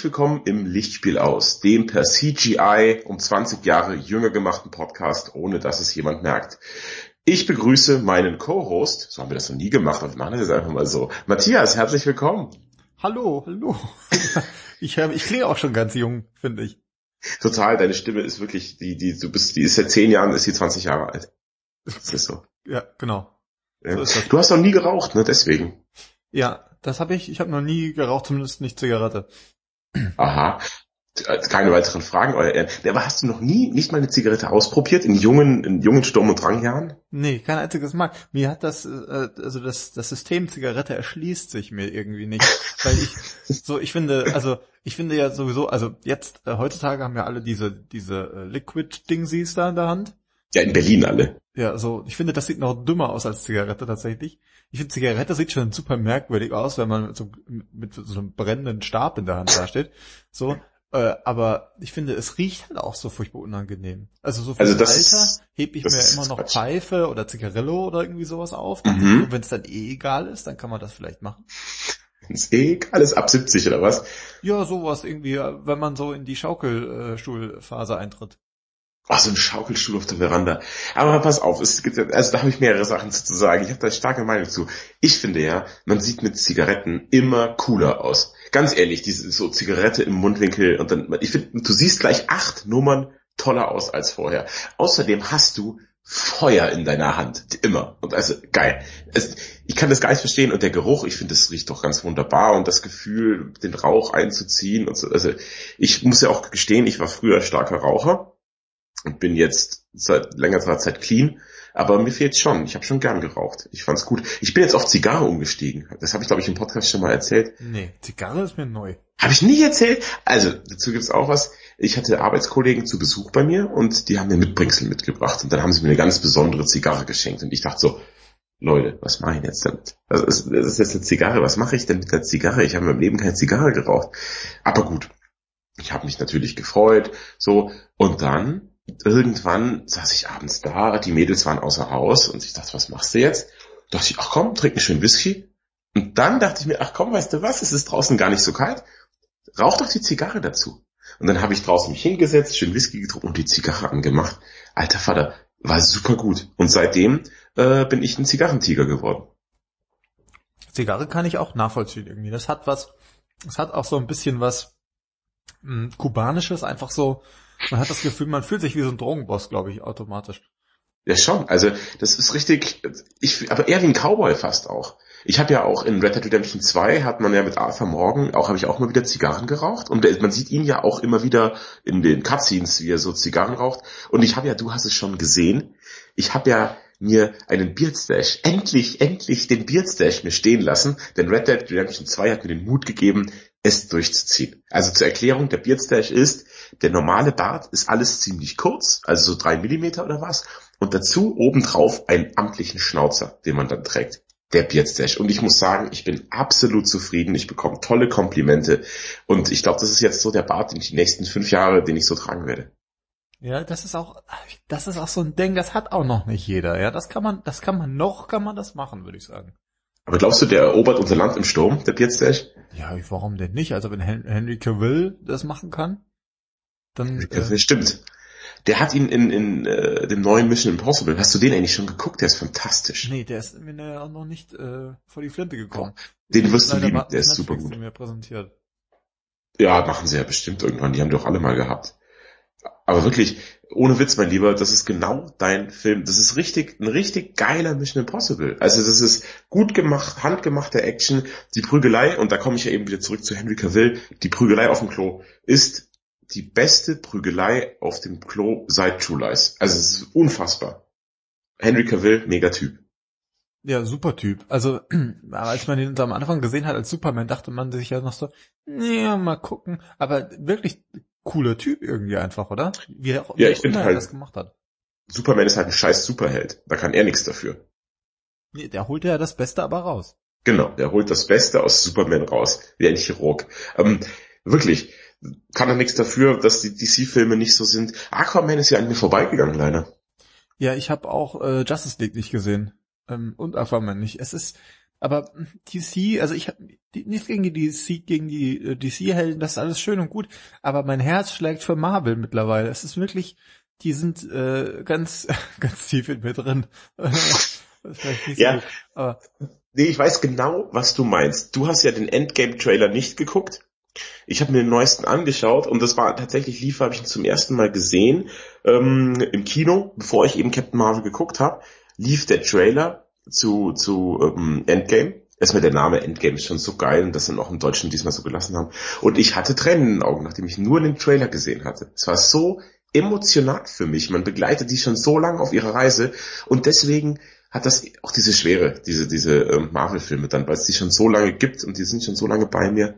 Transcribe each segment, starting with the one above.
Herzlich willkommen im Lichtspiel aus, dem per CGI um 20 Jahre jünger gemachten Podcast, ohne dass es jemand merkt. Ich begrüße meinen Co-Host, so haben wir das noch nie gemacht, aber wir machen das jetzt einfach mal so. Matthias, herzlich willkommen. Hallo, hallo. Ich, hör, ich klinge auch schon ganz jung, finde ich. Total, deine Stimme ist wirklich, die, die, du bist, die ist seit 10 Jahren, ist sie 20 Jahre alt. Das ist so. Ja, genau. Ja. So du hast noch nie geraucht, ne, deswegen. Ja, das habe ich, ich habe noch nie geraucht, zumindest nicht Zigarette. Aha. Keine weiteren Fragen, euer Ehren. Aber hast du noch nie nicht mal eine Zigarette ausprobiert in jungen, in jungen Sturm- und Drangjahren? Nee, kein einziges Mal. Mir hat das, äh, also das, das System Zigarette erschließt sich mir irgendwie nicht. weil ich, so, ich finde, also, ich finde ja sowieso, also jetzt, äh, heutzutage haben ja alle diese, diese äh, Liquid-Dingsies da in der Hand. Ja, in Berlin alle. Ja, so, ich finde, das sieht noch dümmer aus als Zigarette tatsächlich. Ich finde, Zigarette sieht schon super merkwürdig aus, wenn man mit so, mit so einem brennenden Stab in der Hand dasteht. So, äh, aber ich finde, es riecht halt auch so furchtbar unangenehm. Also so für also das Alter heb ich mir immer noch Quatsch. Pfeife oder Zigarillo oder irgendwie sowas auf. Mhm. Und wenn es dann eh egal ist, dann kann man das vielleicht machen. Wenn es eh egal ist, ab 70 oder was? Ja, sowas irgendwie, wenn man so in die Schaukelstuhlphase eintritt. Ach, so ein Schaukelstuhl auf der Veranda. Aber pass auf, es gibt, also da habe ich mehrere Sachen zu sagen. Ich habe da starke Meinung zu. Ich finde ja, man sieht mit Zigaretten immer cooler aus. Ganz ehrlich, diese so Zigarette im Mundwinkel und dann, ich finde, du siehst gleich acht Nummern toller aus als vorher. Außerdem hast du Feuer in deiner Hand. Immer. Und also, geil. Es, ich kann das gar nicht verstehen. Und der Geruch, ich finde, das riecht doch ganz wunderbar. Und das Gefühl, den Rauch einzuziehen und so. Also, ich muss ja auch gestehen, ich war früher starker Raucher und bin jetzt seit längerer Zeit clean. Aber mir fehlt schon. Ich habe schon gern geraucht. Ich fand's gut. Ich bin jetzt auf Zigarre umgestiegen. Das habe ich, glaube ich, im Podcast schon mal erzählt. Nee, Zigarre ist mir neu. Habe ich nie erzählt. Also, dazu gibt's auch was. Ich hatte Arbeitskollegen zu Besuch bei mir und die haben mir Mitbringsel mitgebracht. Und dann haben sie mir eine ganz besondere Zigarre geschenkt. Und ich dachte so, Leute, was mache ich jetzt damit? Also, das ist jetzt eine Zigarre. Was mache ich denn mit der Zigarre? Ich habe in meinem Leben keine Zigarre geraucht. Aber gut. Ich habe mich natürlich gefreut. So. Und dann irgendwann saß ich abends da, die Mädels waren außer Haus und ich dachte, was machst du jetzt? Da dachte ich, ach komm, trink einen schönen Whisky. Und dann dachte ich mir, ach komm, weißt du was, es ist draußen gar nicht so kalt. Rauch doch die Zigarre dazu. Und dann habe ich draußen mich hingesetzt, schön Whisky getrunken und die Zigarre angemacht. Alter Vater, war super gut. Und seitdem äh, bin ich ein Zigarrentiger geworden. Zigarre kann ich auch nachvollziehen irgendwie. Das hat was, das hat auch so ein bisschen was mh, hm, kubanisches, einfach so man hat das Gefühl, man fühlt sich wie so ein Drogenboss, glaube ich, automatisch. Ja schon, also das ist richtig, ich, aber eher wie ein Cowboy fast auch. Ich habe ja auch in Red Dead Redemption 2 hat man ja mit Arthur Morgan, auch habe ich auch mal wieder Zigarren geraucht und man sieht ihn ja auch immer wieder in den Cutscenes, wie er so Zigarren raucht. Und ich habe ja, du hast es schon gesehen, ich habe ja mir einen Beard Stash, endlich, endlich den Beard Stash mir stehen lassen, denn Red Dead Redemption 2 hat mir den Mut gegeben, es durchzuziehen. Also zur Erklärung, der Beardstash ist, der normale Bart ist alles ziemlich kurz, also so drei Millimeter oder was, und dazu obendrauf einen amtlichen Schnauzer, den man dann trägt. Der Beardstash. Und ich muss sagen, ich bin absolut zufrieden. Ich bekomme tolle Komplimente. Und ich glaube, das ist jetzt so der Bart in die nächsten fünf Jahre, den ich so tragen werde. Ja, das ist auch, das ist auch so ein Ding, das hat auch noch nicht jeder. Ja, das kann man, das kann man noch, kann man das machen, würde ich sagen. Aber glaubst du, der erobert unser Land im Sturm, der Beardstash? Ja, warum denn nicht? Also wenn Henry Cavill das machen kann, dann... Äh, stimmt. Der hat ihn in, in äh, dem neuen Mission Impossible. Hast du den eigentlich schon geguckt? Der ist fantastisch. Nee, der ist mir auch noch nicht äh, vor die Flinte gekommen. Den wirst du lieben, der ist super gut. Mir präsentiert. Ja, machen sie ja bestimmt irgendwann. Die haben doch alle mal gehabt. Aber wirklich, ohne Witz, mein Lieber, das ist genau dein Film. Das ist richtig, ein richtig geiler Mission Impossible. Also das ist gut gemacht, handgemachte Action. Die Prügelei, und da komme ich ja eben wieder zurück zu Henry Cavill, die Prügelei auf dem Klo ist die beste Prügelei auf dem Klo seit True Lies. Also es ist unfassbar. Henry Cavill, Megatyp. Ja, super Typ. Also, als man ihn am Anfang gesehen hat als Superman, dachte man sich ja noch so, ja, mal gucken. Aber wirklich cooler Typ irgendwie einfach, oder? Wie er, ja, ich finde halt, das gemacht hat. Superman ist halt ein scheiß Superheld. Da kann er nichts dafür. Nee, der holt ja das Beste aber raus. Genau, der holt das Beste aus Superman raus, wie ein Chirurg. Ähm, wirklich, kann er nichts dafür, dass die DC-Filme nicht so sind. Aquaman ist ja an mir vorbeigegangen, leider. Ja, ich habe auch äh, Justice League nicht gesehen. Ähm, und Aquaman nicht. Es ist, Aber DC, also ich habe nichts gegen die DC, gegen die äh, DC-Helden, das ist alles schön und gut, aber mein Herz schlägt für Marvel mittlerweile. Es ist wirklich, die sind äh, ganz, ganz tief in mir drin. ja, gut, aber nee, ich weiß genau, was du meinst. Du hast ja den Endgame-Trailer nicht geguckt. Ich habe mir den neuesten angeschaut und das war tatsächlich lief, habe ich ihn zum ersten Mal gesehen ähm, im Kino, bevor ich eben Captain Marvel geguckt habe, lief der Trailer zu zu ähm, Endgame. Erstmal der Name Endgame ist schon so geil und dass sie noch im Deutschen diesmal so gelassen haben. Und ich hatte Tränen in den Augen, nachdem ich nur den Trailer gesehen hatte. Es war so emotional für mich. Man begleitet die schon so lange auf ihrer Reise und deswegen hat das auch diese Schwere, diese diese ähm, Marvel-Filme dann, weil es die schon so lange gibt und die sind schon so lange bei mir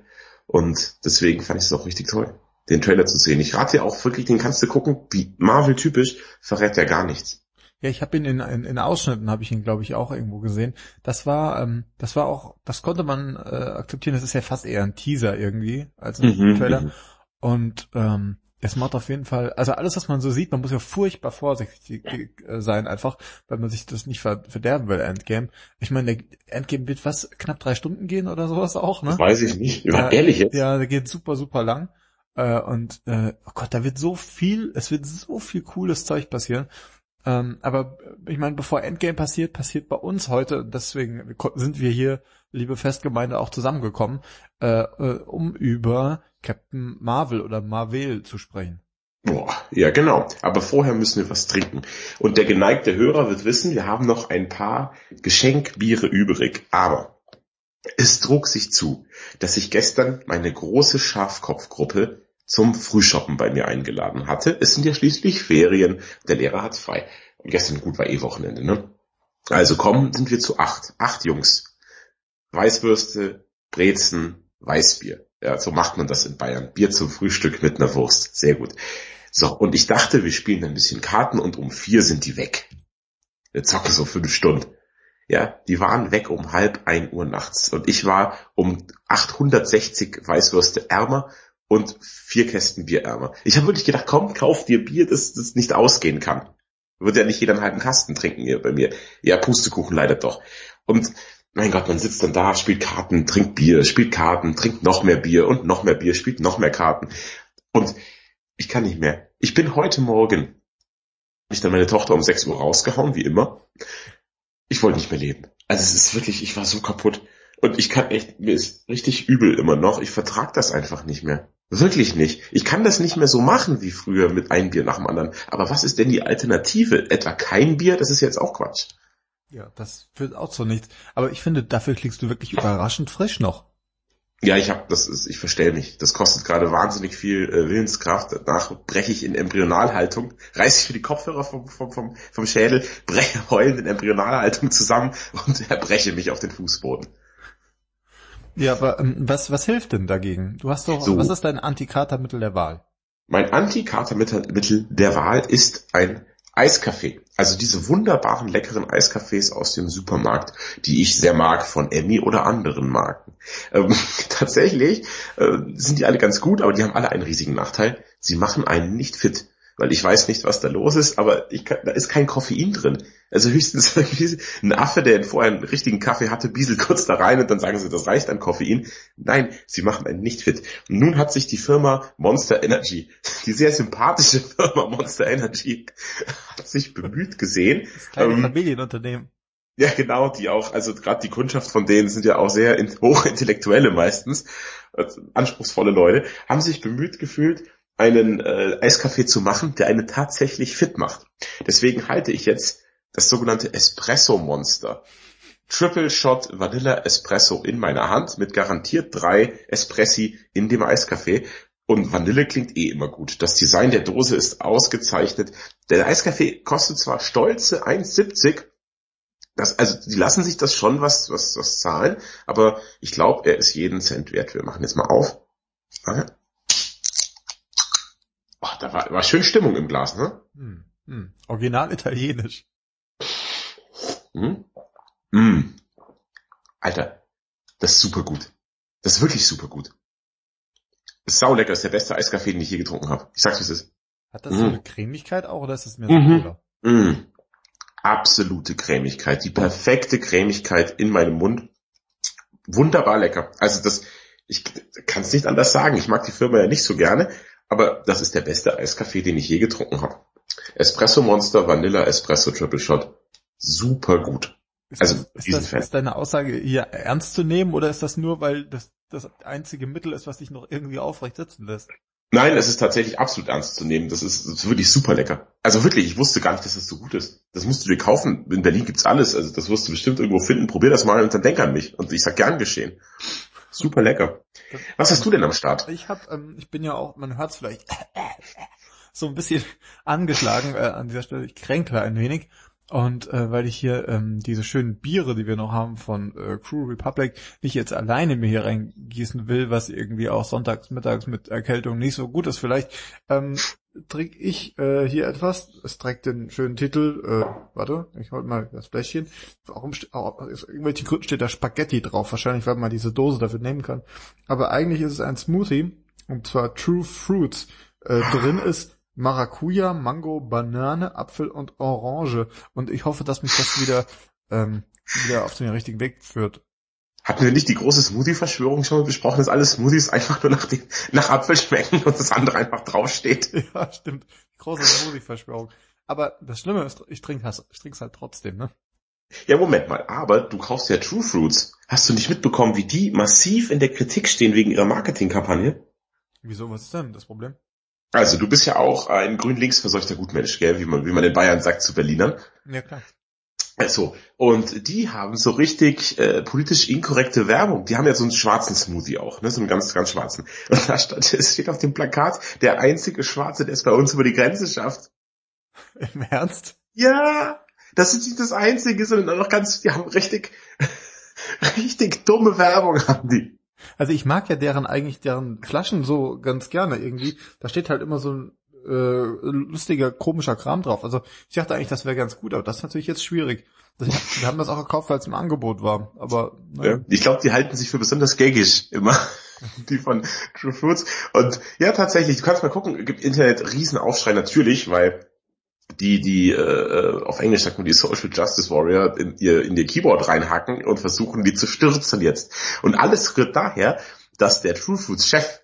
und deswegen fand ich es auch richtig toll, den Trailer zu sehen. Ich rate dir auch wirklich, den kannst du gucken, wie Marvel-typisch, verrät ja gar nichts. Ja, ich habe ihn in, in, in Ausschnitten habe ich ihn, glaube ich, auch irgendwo gesehen. Das war, ähm, das war auch, das konnte man äh, akzeptieren. Das ist ja fast eher ein Teaser irgendwie als ein mhm, Trailer. Mhm. Und ähm, es macht auf jeden Fall, also alles, was man so sieht, man muss ja furchtbar vorsichtig äh, sein, einfach, weil man sich das nicht verderben will, Endgame. Ich meine, der Endgame wird was, knapp drei Stunden gehen oder sowas auch, ne? Das weiß ich nicht, ja, ehrlich jetzt? Ja, der geht super, super lang. Äh, und, äh, oh Gott, da wird so viel, es wird so viel cooles Zeug passieren. Ähm, aber ich meine, bevor Endgame passiert, passiert bei uns heute, deswegen sind wir hier, liebe Festgemeinde, auch zusammengekommen, äh, äh, um über Captain Marvel oder Marvel zu sprechen. Boah, ja genau. Aber vorher müssen wir was trinken. Und der geneigte Hörer wird wissen, wir haben noch ein paar Geschenkbiere übrig. Aber es trug sich zu, dass ich gestern meine große Schafkopfgruppe zum Frühshoppen bei mir eingeladen hatte. Es sind ja schließlich Ferien, der Lehrer hat frei. Und gestern gut war eh Wochenende, ne? Also kommen sind wir zu acht. Acht Jungs. Weißwürste, Brezen, Weißbier. Ja, so macht man das in Bayern. Bier zum Frühstück mit einer Wurst. Sehr gut. So, und ich dachte, wir spielen ein bisschen Karten und um vier sind die weg. Wir zocken so fünf Stunden. Ja, die waren weg um halb ein Uhr nachts und ich war um 860 Weißwürste ärmer und vier Kästen Bier ärmer. Ich habe wirklich gedacht, komm, kauf dir Bier, das, das nicht ausgehen kann. Wird ja nicht jeder einen halben Kasten trinken hier bei mir. Ja, Pustekuchen leider doch. Und mein Gott, man sitzt dann da, spielt Karten, trinkt Bier, spielt Karten, trinkt noch mehr Bier und noch mehr Bier, spielt noch mehr Karten. Und ich kann nicht mehr. Ich bin heute Morgen, ich dann meine Tochter um 6 Uhr rausgehauen, wie immer. Ich wollte nicht mehr leben. Also es ist wirklich, ich war so kaputt. Und ich kann echt, mir ist richtig übel immer noch. Ich vertrag das einfach nicht mehr. Wirklich nicht. Ich kann das nicht mehr so machen wie früher mit einem Bier nach dem anderen. Aber was ist denn die Alternative? Etwa kein Bier? Das ist jetzt auch Quatsch. Ja, das führt auch zu nichts. Aber ich finde, dafür klingst du wirklich überraschend frisch noch. Ja, ich habe das ist, ich verstell mich. Das kostet gerade wahnsinnig viel äh, Willenskraft. Danach breche ich in Embryonalhaltung, reiße ich für die Kopfhörer vom, vom, vom, vom Schädel, breche heulend in Embryonalhaltung zusammen und erbreche mich auf den Fußboden. Ja, aber ähm, was, was hilft denn dagegen? Du hast doch, so. was ist dein Antikatermittel der Wahl? Mein Antikatermittel der Wahl ist ein Eiskaffee. Also diese wunderbaren leckeren Eiskaffees aus dem Supermarkt, die ich sehr mag von Emmy oder anderen Marken. Ähm, tatsächlich äh, sind die alle ganz gut, aber die haben alle einen riesigen Nachteil. Sie machen einen nicht fit weil ich weiß nicht, was da los ist, aber kann, da ist kein Koffein drin. Also höchstens ein Affe, der vorher einen richtigen Kaffee hatte, bieselt kurz da rein und dann sagen sie, das reicht an Koffein. Nein, sie machen einen nicht fit. Und nun hat sich die Firma Monster Energy, die sehr sympathische Firma Monster Energy, hat sich bemüht gesehen. Das kleine ähm, Familienunternehmen. Ja, genau, die auch, also gerade die Kundschaft von denen sind ja auch sehr hochintellektuelle meistens, also anspruchsvolle Leute, haben sich bemüht gefühlt, einen äh, Eiskaffee zu machen, der einen tatsächlich fit macht. Deswegen halte ich jetzt das sogenannte Espresso Monster. Triple Shot Vanilla Espresso in meiner Hand mit garantiert drei Espressi in dem Eiskaffee. Und Vanille klingt eh immer gut. Das Design der Dose ist ausgezeichnet. Der Eiskaffee kostet zwar stolze 1,70. Das, also die lassen sich das schon was, was, was zahlen, aber ich glaube, er ist jeden Cent wert. Wir machen jetzt mal auf. Oh, da war, war schön Stimmung im Glas, ne? Hm, hm. Original italienisch. Hm? Hm. Alter, das ist super gut. Das ist wirklich super gut. Das ist saulecker, das ist der beste Eiskaffee, den ich je getrunken habe. Ich sag's, wie es ist. Hat das mhm. so eine Cremigkeit auch oder ist es mehr so mhm. Mhm. Absolute Cremigkeit. Die perfekte Cremigkeit in meinem Mund. wunderbar lecker. Also das, ich kann es nicht anders sagen. Ich mag die Firma ja nicht so gerne, aber das ist der beste Eiskaffee, den ich je getrunken habe. Espresso Monster Vanilla Espresso Triple Shot. Super gut. Ist also das, ist, das, ist deine Aussage hier ernst zu nehmen oder ist das nur, weil das das einzige Mittel ist, was dich noch irgendwie aufrecht sitzen lässt? Nein, es ist tatsächlich absolut ernst zu nehmen. Das ist, das ist wirklich super lecker. Also wirklich, ich wusste gar nicht, dass das so gut ist. Das musst du dir kaufen. In Berlin gibt's alles. Also das wirst du bestimmt irgendwo finden. Probier das mal und dann denk an mich. Und ich sag gern geschehen. Super lecker. Was hast du denn am Start? Ich hab, ähm, ich bin ja auch, man hört's vielleicht so ein bisschen angeschlagen äh, an dieser Stelle. Ich kränkle ein wenig. Und äh, weil ich hier ähm, diese schönen Biere, die wir noch haben von äh, Crew Republic, nicht jetzt alleine mir hier reingießen will, was irgendwie auch sonntags, mittags mit Erkältung nicht so gut ist vielleicht, ähm, trinke ich äh, hier etwas. Es trägt den schönen Titel, äh, warte, ich hol mal das Fläschchen. Warum steht, aus irgendwelchen Gründen steht da Spaghetti drauf, wahrscheinlich, weil man diese Dose dafür nehmen kann. Aber eigentlich ist es ein Smoothie, und zwar True Fruits. Äh, drin ist Maracuja, Mango, Banane, Apfel und Orange. Und ich hoffe, dass mich das wieder, ähm, wieder auf den richtigen Weg führt. Hatten wir nicht die große Smoothie-Verschwörung schon besprochen, dass alle Smoothies einfach nur nach, den, nach Apfel schmecken und das andere einfach draufsteht? Ja, stimmt. Die große Smoothie-Verschwörung. Aber das Schlimme ist, ich trinke ich trink's halt trotzdem, ne? Ja, Moment mal, aber du kaufst ja True Fruits. Hast du nicht mitbekommen, wie die massiv in der Kritik stehen wegen ihrer Marketingkampagne? Wieso, was ist denn das Problem? Also du bist ja auch ein grün-links verseuchter Gutmensch, gell, wie man, wie man in Bayern sagt zu Berlinern. Ja, klar. Also, und die haben so richtig äh, politisch inkorrekte Werbung. Die haben ja so einen schwarzen Smoothie auch, ne, so einen ganz, ganz schwarzen. Und da stand, es steht auf dem Plakat, der einzige Schwarze, der es bei uns über die Grenze schafft. Im Ernst? Ja, das ist nicht das Einzige, sondern auch noch ganz, die haben richtig, richtig dumme Werbung haben die. Also ich mag ja deren eigentlich deren Flaschen so ganz gerne irgendwie. Da steht halt immer so ein äh, lustiger, komischer Kram drauf. Also ich dachte eigentlich, das wäre ganz gut, aber das ist natürlich jetzt schwierig. Das, wir haben das auch gekauft, weil es im Angebot war. Aber ja, ich glaube, die halten sich für besonders gaggig immer. die von True Fruits. Und ja, tatsächlich, du kannst mal gucken, gibt Internet Riesenaufschrei natürlich, weil die, die äh, auf Englisch sagt man die Social Justice Warrior in ihr, in ihr Keyboard reinhacken und versuchen, die zu stürzen jetzt. Und alles rührt daher, dass der True Fruits Chef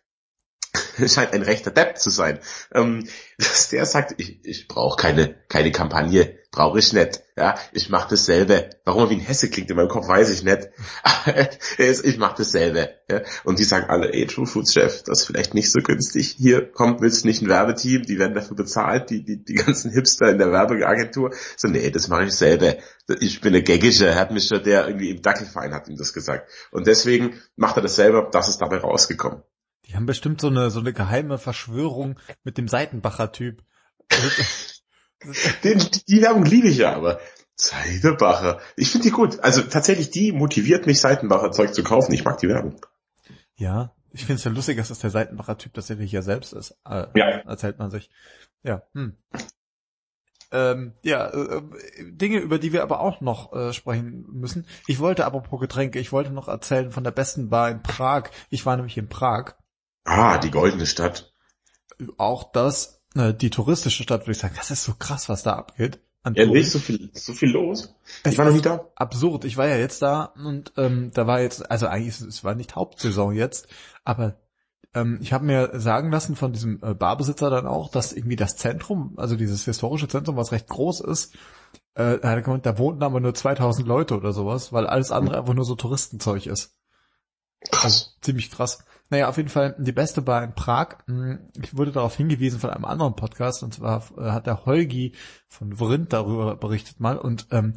scheint ein rechter Depp zu sein. Ähm, dass der sagt, ich, ich brauche keine, keine Kampagne, brauche ich nicht. Ja, ich mache dasselbe. Warum er wie ein Hesse klingt in meinem Kopf, weiß ich nicht. ich mache dasselbe. Ja? Und die sagen alle, ey, True Foods Chef, das ist vielleicht nicht so günstig. Hier kommt, willst du nicht ein Werbeteam? Die werden dafür bezahlt, die, die, die ganzen Hipster in der Werbeagentur. So, nee, das mache ich selber. Ich bin eine Gaggische, hat mich schon der irgendwie im Dackelverein hat ihm das gesagt. Und deswegen macht er das selber, das ist dabei rausgekommen. Die haben bestimmt so eine, so eine geheime Verschwörung mit dem Seitenbacher-Typ. Den, die Werbung liebe ich ja, aber Seitenbacher. Ich finde die gut. Also tatsächlich, die motiviert mich, Seitenbacher Zeug zu kaufen. Ich mag die Werbung. Ja, ich finde es ja lustig, dass das der Seitenbacher-Typ tatsächlich ja selbst ist. Äh, ja. Erzählt man sich. Ja, hm. Ähm, ja, äh, Dinge, über die wir aber auch noch äh, sprechen müssen. Ich wollte aber pro Getränke, ich wollte noch erzählen von der besten Bar in Prag. Ich war nämlich in Prag Ah, die goldene Stadt. Auch das, äh, die touristische Stadt, würde ich sagen, das ist so krass, was da abgeht. ja, nicht so viel, so viel los. Ich es war noch nicht da. Absurd. Ich war ja jetzt da und ähm, da war jetzt, also eigentlich, es war nicht Hauptsaison jetzt, aber ähm, ich habe mir sagen lassen von diesem äh, Barbesitzer dann auch, dass irgendwie das Zentrum, also dieses historische Zentrum, was recht groß ist, äh, da wohnten aber nur 2000 Leute oder sowas, weil alles andere einfach nur so Touristenzeug ist. Krass. Also, ziemlich krass. Naja, auf jeden Fall die beste Bar in Prag. Hm, ich wurde darauf hingewiesen von einem anderen Podcast und zwar äh, hat der Holgi von Vrindt darüber berichtet mal und ähm,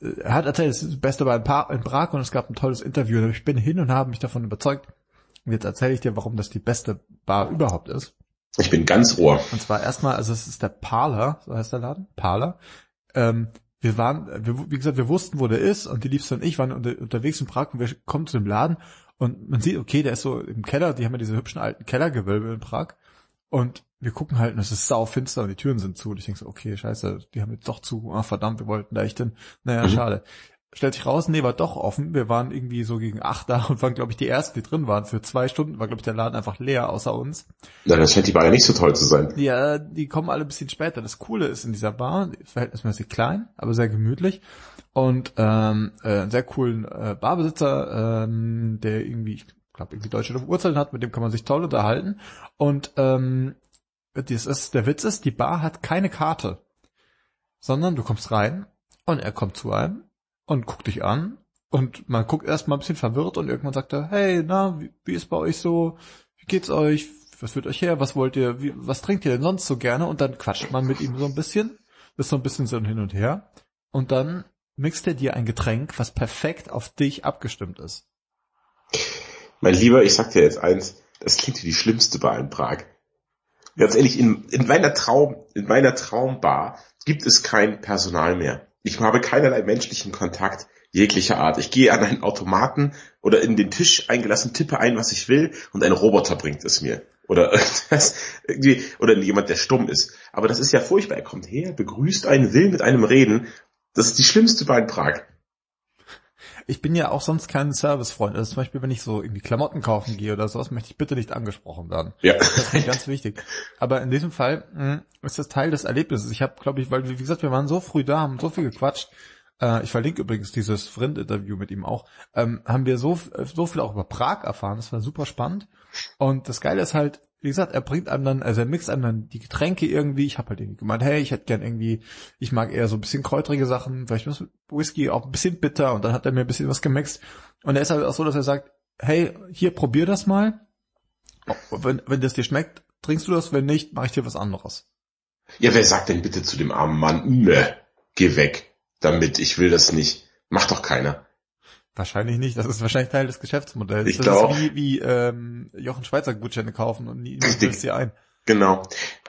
äh, er hat erzählt, es ist die beste Bar in, pa in Prag und es gab ein tolles Interview. Ich bin hin und habe mich davon überzeugt. Und jetzt erzähle ich dir, warum das die beste Bar überhaupt ist. Ich bin ganz ohr. Und zwar erstmal, also es ist der Parler, so heißt der Laden, Parler. Ähm, wir waren, wir, wie gesagt, wir wussten, wo der ist und die Liebste und ich waren unter, unterwegs in Prag und wir kommen zu dem Laden und man sieht, okay, der ist so im Keller, die haben ja diese hübschen alten Kellergewölbe in Prag. Und wir gucken halt, und es ist sau finster und die Türen sind zu. Und ich denke so, okay, scheiße, die haben jetzt doch zu. Ah, verdammt, wir wollten da echt hin. Naja, mhm. schade. Stellt sich raus, nee, war doch offen. Wir waren irgendwie so gegen acht da und waren, glaube ich, die ersten, die drin waren. Für zwei Stunden war, glaube ich, der Laden einfach leer, außer uns. Na, das scheint die Bar ja nicht so toll zu sein. Ja, die kommen alle ein bisschen später. Das Coole ist in dieser Bar, verhältnismäßig klein, aber sehr gemütlich. Und ähm, äh, einen sehr coolen äh, Barbesitzer, ähm, der irgendwie, ich glaube, irgendwie deutsche Wurzeln hat, mit dem kann man sich toll unterhalten. Und ähm, das ist, der Witz ist, die Bar hat keine Karte, sondern du kommst rein und er kommt zu einem und guckt dich an und man guckt erstmal ein bisschen verwirrt und irgendwann sagt er, hey, na, wie, wie ist bei euch so? Wie geht's euch? Was führt euch her? Was wollt ihr? Wie, was trinkt ihr denn sonst so gerne? Und dann quatscht man mit ihm so ein bisschen, ist so ein bisschen so hin und her und dann mixt er dir ein Getränk, was perfekt auf dich abgestimmt ist. Mein Lieber, ich sag dir jetzt eins, das klingt wie die schlimmste Bar in Prag. Ganz ehrlich, in, in meiner Traum, in meiner Traumbar gibt es kein Personal mehr. Ich habe keinerlei menschlichen Kontakt jeglicher Art. Ich gehe an einen Automaten oder in den Tisch eingelassen, tippe ein, was ich will und ein Roboter bringt es mir. Oder irgendwas, irgendwie, oder jemand, der stumm ist. Aber das ist ja furchtbar. Er kommt her, begrüßt einen, will mit einem reden. Das ist die schlimmste in Prag. Ich bin ja auch sonst kein Servicefreund. Also zum Beispiel, wenn ich so irgendwie Klamotten kaufen gehe oder sowas, möchte ich bitte nicht angesprochen werden. Ja. Das ist mir ganz wichtig. Aber in diesem Fall mh, ist das Teil des Erlebnisses. Ich habe, glaube ich, weil, wie gesagt, wir waren so früh da, haben so viel gequatscht. Äh, ich verlinke übrigens dieses Friend-Interview mit ihm auch. Ähm, haben wir so, so viel auch über Prag erfahren. Das war super spannend. Und das Geile ist halt, wie gesagt, er bringt einem dann, also er mixt einem dann die Getränke irgendwie. Ich habe halt irgendwie gemeint, hey, ich hätte gern irgendwie, ich mag eher so ein bisschen kräutrige Sachen, vielleicht was Whisky, auch ein bisschen bitter. Und dann hat er mir ein bisschen was gemixt. Und er ist halt auch so, dass er sagt, hey, hier, probier das mal. Wenn, wenn das dir schmeckt, trinkst du das, wenn nicht, mache ich dir was anderes. Ja, wer sagt denn bitte zu dem armen Mann, ne, geh weg, damit, ich will das nicht. Macht doch keiner. Wahrscheinlich nicht, das ist wahrscheinlich Teil des Geschäftsmodells. Ich das glaub- ist wie, wie ähm, Jochen Schweizer Gutscheine kaufen und nie löst sie ein. Genau.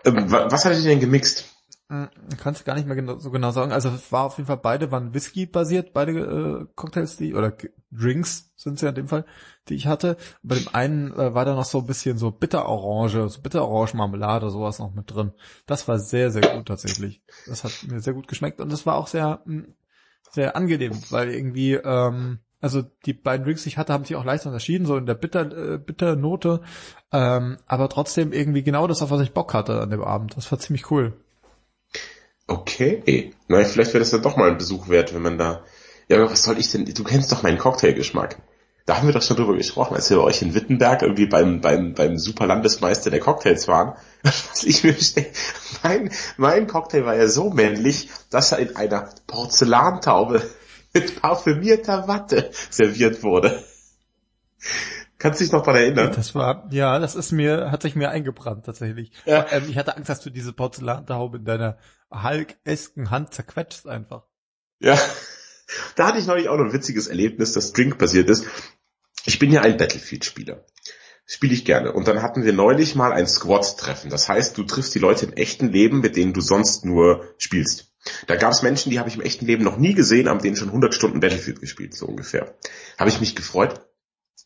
Ähm, wa- was hat er denn gemixt? Hm, Kannst du gar nicht mehr genau, so genau sagen. Also es war auf jeden Fall beide waren Whisky basiert, beide äh, Cocktails, die oder Drinks sind es ja in dem Fall, die ich hatte. Bei dem einen äh, war da noch so ein bisschen so Bitterorange, so Bitterorange Marmelade, sowas noch mit drin. Das war sehr sehr gut tatsächlich. Das hat mir sehr gut geschmeckt und das war auch sehr mh, sehr angenehm, weil irgendwie ähm, also die beiden Drinks, die ich hatte, haben sich auch leicht unterschieden, so in der Bitter, äh, Bitternote, ähm, aber trotzdem irgendwie genau das, auf was ich Bock hatte an dem Abend. Das war ziemlich cool. Okay. Na, vielleicht wäre das dann doch mal ein Besuch wert, wenn man da. Ja, aber was soll ich denn? Du kennst doch meinen Cocktailgeschmack. Da haben wir doch schon drüber gesprochen, als wir bei euch in Wittenberg irgendwie beim, beim, beim Superlandesmeister der Cocktails waren. Was ich mir stell- mein, mein Cocktail war ja so männlich, dass er in einer Porzellantaube mit parfümierter Watte serviert wurde. Kannst du dich noch daran erinnern? Das war, ja, das ist mir, hat sich mir eingebrannt tatsächlich. Ja. Ähm, ich hatte Angst, dass du diese Porzellantaube in deiner halkesken Hand zerquetscht einfach. Ja, da hatte ich neulich auch noch ein witziges Erlebnis, das Drink passiert ist. Ich bin ja ein Battlefield-Spieler. Spiele ich gerne. Und dann hatten wir neulich mal ein Squad-Treffen. Das heißt, du triffst die Leute im echten Leben, mit denen du sonst nur spielst. Da gab es Menschen, die habe ich im echten Leben noch nie gesehen, haben denen schon 100 Stunden Battlefield gespielt, so ungefähr. Habe ich mich gefreut.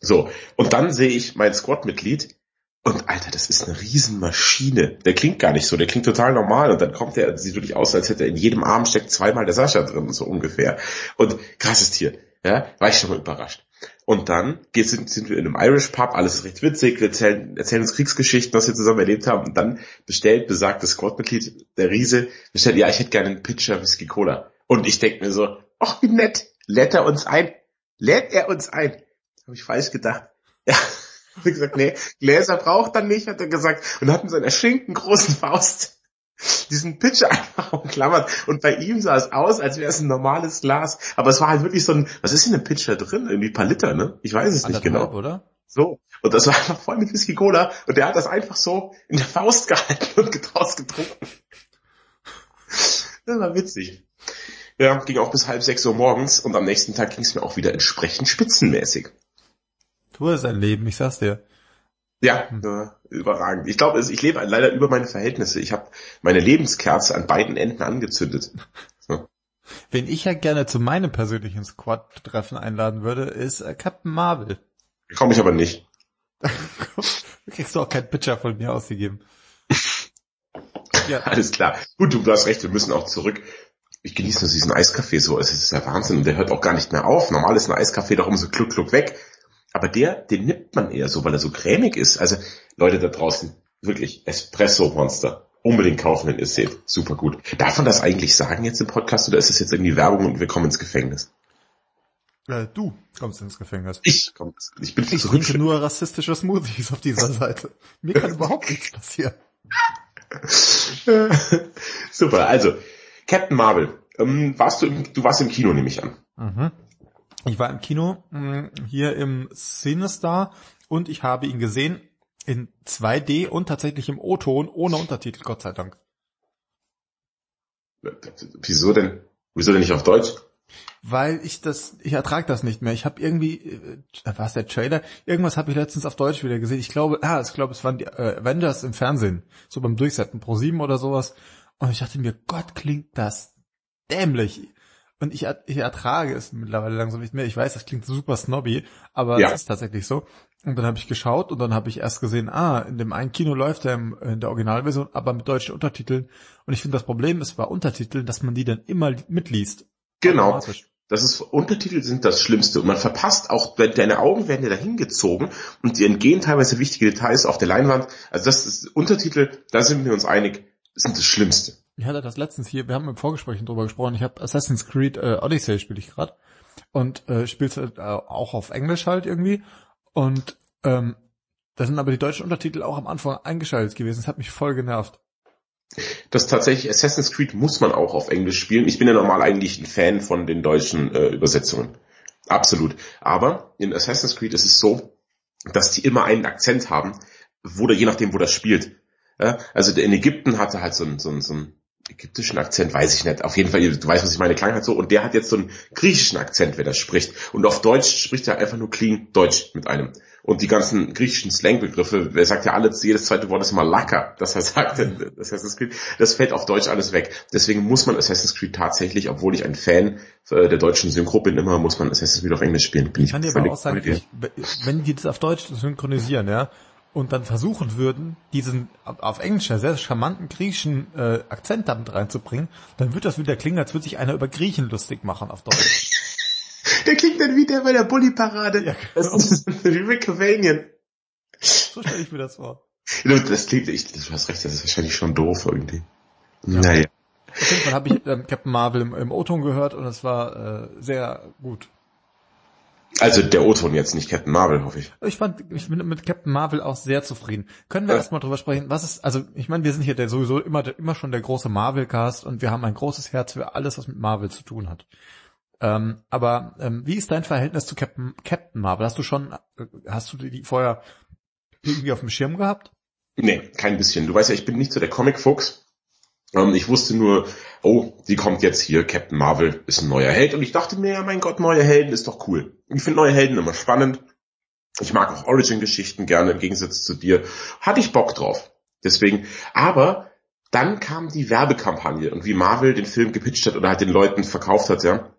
So, und dann sehe ich mein Squad-Mitglied und Alter, das ist eine Riesenmaschine. Der klingt gar nicht so, der klingt total normal und dann kommt der, sieht wirklich aus, als hätte er in jedem Arm steckt zweimal der Sascha drin, so ungefähr. Und krasses Tier, ja, war ich schon mal überrascht. Und dann sind, wir in einem Irish Pub, alles ist recht witzig, wir erzählen, erzählen uns Kriegsgeschichten, was wir zusammen erlebt haben und dann bestellt besagtes Squad-Mitglied, der Riese, bestellt, ja, ich hätte gerne einen Pitcher Whisky Cola. Und ich denke mir so, ach wie nett, lädt er uns ein, lädt er uns ein. Habe ich falsch gedacht. Ja, hab ich gesagt, nee, Gläser braucht er nicht, hat er gesagt. Und hat mit seiner schinkengroßen Faust diesen Pitcher einfach umklammert. Und bei ihm sah es aus, als wäre es ein normales Glas. Aber es war halt wirklich so ein, was ist in einem Pitcher drin? Irgendwie ein paar Liter, ne? Ich weiß es nicht genau. oder? So. Und das war einfach voll mit Whisky Cola. Und der hat das einfach so in der Faust gehalten und draus getrunken. Das war witzig. Ja, ging auch bis halb sechs Uhr morgens und am nächsten Tag ging es mir auch wieder entsprechend spitzenmäßig. Du hast ein Leben, ich sag's dir. Ja, äh, überragend. Ich glaube, ich lebe leider über meine Verhältnisse. Ich habe meine Lebenskerze an beiden Enden angezündet. Wen ich ja gerne zu meinem persönlichen Squad-Treffen einladen würde, ist äh, Captain Marvel. Komme ich aber nicht. Du kriegst du auch keinen Pitcher von mir ausgegeben. ja, Alles klar. Gut, du hast recht, wir müssen auch zurück ich genieße nur diesen Eiskaffee so, es ist der Wahnsinn und der hört auch gar nicht mehr auf. Normal ist ein Eiskaffee doch immer so kluck, kluck weg. Aber der, den nimmt man eher so, weil er so cremig ist. Also Leute da draußen, wirklich Espresso Monster. Unbedingt kaufen, wenn ihr es seht. Super gut. Darf man das eigentlich sagen jetzt im Podcast oder ist es jetzt irgendwie Werbung und wir kommen ins Gefängnis? Äh, du kommst ins Gefängnis. Ich komm, ich bin Ich trinke nur rassistische Smoothies auf dieser Seite. Mir kann überhaupt nichts passieren. Super, also Captain Marvel. Ähm, warst du, im, du warst im Kino, nehme ich an. Mhm. Ich war im Kino mh, hier im Cinestar und ich habe ihn gesehen in 2D und tatsächlich im O-Ton ohne Untertitel, Gott sei Dank. Wieso denn? Wieso denn nicht auf Deutsch? Weil ich das, ich ertrage das nicht mehr. Ich habe irgendwie, äh, war es der Trailer? Irgendwas habe ich letztens auf Deutsch wieder gesehen. Ich glaube, ah, ich glaube, es waren die äh, Avengers im Fernsehen, so beim Durchsetzen Pro 7 oder sowas. Und ich dachte mir, Gott, klingt das dämlich. Und ich, ich ertrage es mittlerweile langsam nicht mehr. Ich weiß, das klingt super snobby, aber Ja. es ist tatsächlich so. Und dann habe ich geschaut und dann habe ich erst gesehen, ah, in dem einen Kino läuft er im, in der Originalversion, aber mit deutschen Untertiteln. Und ich finde das Problem ist bei Untertiteln, dass man die dann immer mitliest. Genau. Das ist, Untertitel sind das Schlimmste. Und man verpasst auch, deine Augen werden ja dahin gezogen und dir entgehen teilweise wichtige Details auf der Leinwand. Also das ist, Untertitel, da sind wir uns einig, sind das Schlimmste. Ich hatte das letztens hier, wir haben im Vorgespräch drüber gesprochen, ich habe Assassin's Creed äh, Odyssey spiele ich gerade und äh, spiel's halt, äh, auch auf Englisch halt irgendwie und ähm, da sind aber die deutschen Untertitel auch am Anfang eingeschaltet gewesen. Das hat mich voll genervt. Das tatsächlich, Assassin's Creed muss man auch auf Englisch spielen. Ich bin ja normal eigentlich ein Fan von den deutschen äh, Übersetzungen. Absolut. Aber in Assassin's Creed ist es so, dass die immer einen Akzent haben, wo der, je nachdem, wo das spielt. Ja, also in Ägypten hatte halt so einen, so einen, so einen ägyptischen Akzent, weiß ich nicht. Auf jeden Fall, du weißt, was ich meine, klang halt so. Und der hat jetzt so einen griechischen Akzent, wenn er spricht. Und auf Deutsch spricht er einfach nur clean Deutsch mit einem. Und die ganzen griechischen Slangbegriffe, er sagt ja alles, jedes zweite Wort ist mal Lacker, das er sagt in Assassin's Creed. Das fällt auf Deutsch alles weg. Deswegen muss man Assassin's Creed tatsächlich, obwohl ich ein Fan äh, der deutschen Synchro bin, immer muss man Assassin's Creed auf Englisch spielen. Bin Ich kann dir aber auch sagen, ich, wenn die das auf Deutsch synchronisieren, ja, und dann versuchen würden, diesen auf Englisch ja sehr charmanten griechischen äh, Akzent damit reinzubringen, dann wird das wieder klingen, als würde sich einer über Griechen lustig machen auf Deutsch. Der klingt dann wieder bei der Bully-Parade. Ja, Das ist wie Rick Cavanian. So stelle ich mir das vor. Das klingt, ich, du hast recht, das ist wahrscheinlich schon doof irgendwie. Ja. Naja. Auf jeden Fall habe ich ähm, Captain Marvel im, im O-Ton gehört und es war äh, sehr gut. Also der O-Ton jetzt, nicht Captain Marvel, hoffe ich. Ich fand, ich bin mit Captain Marvel auch sehr zufrieden. Können wir Ja. erstmal drüber sprechen, was ist, also ich meine, wir sind hier der sowieso immer, immer schon der große Marvel-Cast und wir haben ein großes Herz für alles, was mit Marvel zu tun hat. Ähm, aber ähm, wie ist dein Verhältnis zu Captain, Captain Marvel? Hast du schon, äh, hast du die vorher irgendwie auf dem Schirm gehabt? Nee, kein bisschen. Du weißt ja, ich bin nicht so der Comic-Fuchs. Ähm, ich wusste nur, oh, die kommt jetzt hier, Captain Marvel ist ein neuer Held. Und ich dachte mir, ja, mein Gott, neue Helden ist doch cool. Ich finde neue Helden immer spannend. Ich mag auch Origin-Geschichten gerne, im Gegensatz zu dir. Hatte ich Bock drauf. Deswegen, aber dann kam die Werbekampagne und wie Marvel den Film gepitcht hat oder halt den Leuten verkauft hat, ja.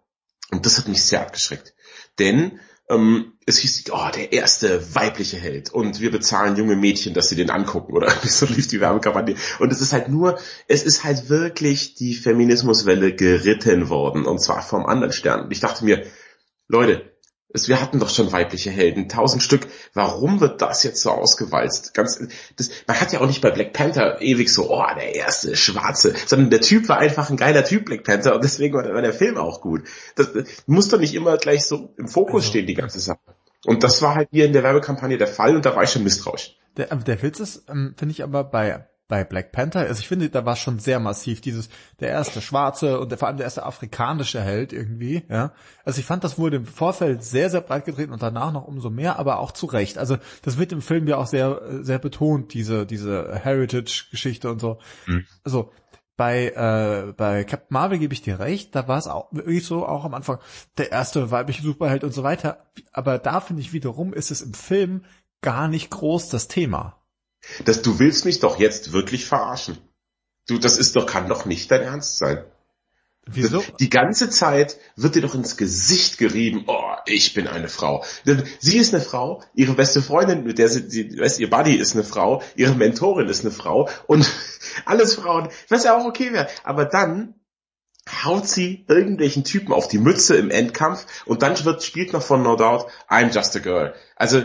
Und das hat mich sehr abgeschreckt. Denn ähm, es hieß, oh, der erste weibliche Held und wir bezahlen junge Mädchen, dass sie den angucken oder so lief die Werbekampagne. Und es ist halt nur, es ist halt wirklich die Feminismuswelle geritten worden und zwar vom anderen Stern. Und ich dachte mir, Leute, es, wir hatten doch schon weibliche Helden, tausend Stück. Warum wird das jetzt so ausgewalzt? Ganz, das, man hat ja auch nicht bei Black Panther ewig so, oh, der erste Schwarze, sondern der Typ war einfach ein geiler Typ, Black Panther, und deswegen war der, war der Film auch gut. Das, das muss doch nicht immer gleich so im Fokus Also- stehen, die ganze Sache. Und das war halt hier in der Werbekampagne der Fall und da war ich schon misstrauisch. Der, der Witz ist, ähm, finde ich aber bei bei Black Panther, also ich finde, da war schon sehr massiv dieses der erste schwarze und vor allem der erste afrikanische Held irgendwie, ja. Also ich fand, das wurde im Vorfeld sehr sehr breit getreten und danach noch umso mehr, aber auch zu Recht. Also das wird im Film ja auch sehr sehr betont diese diese Heritage Geschichte und so. Mhm. Also bei, äh, bei Captain Marvel gebe ich dir recht, da war es auch wirklich so, auch am Anfang, der erste weibliche Superheld und so weiter. Aber da finde ich wiederum, ist es im Film gar nicht groß das Thema. Das, du willst mich doch jetzt wirklich verarschen. Du, das ist doch, kann doch nicht dein Ernst sein. Wieso? Die ganze Zeit wird dir doch ins Gesicht gerieben, oh, ich bin eine Frau. Denn Sie ist eine Frau, ihre beste Freundin, mit der sie, sie weißt, ihr Buddy ist eine Frau, ihre Mentorin ist eine Frau und alles Frauen, was ja auch okay wäre. Aber dann haut sie irgendwelchen Typen auf die Mütze im Endkampf und dann wird, spielt noch von No Doubt I'm Just a Girl. Also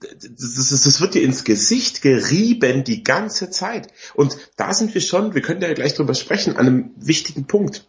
das, das, das wird dir ins Gesicht gerieben die ganze Zeit. Und da sind wir schon, wir können ja gleich drüber sprechen, an einem wichtigen Punkt.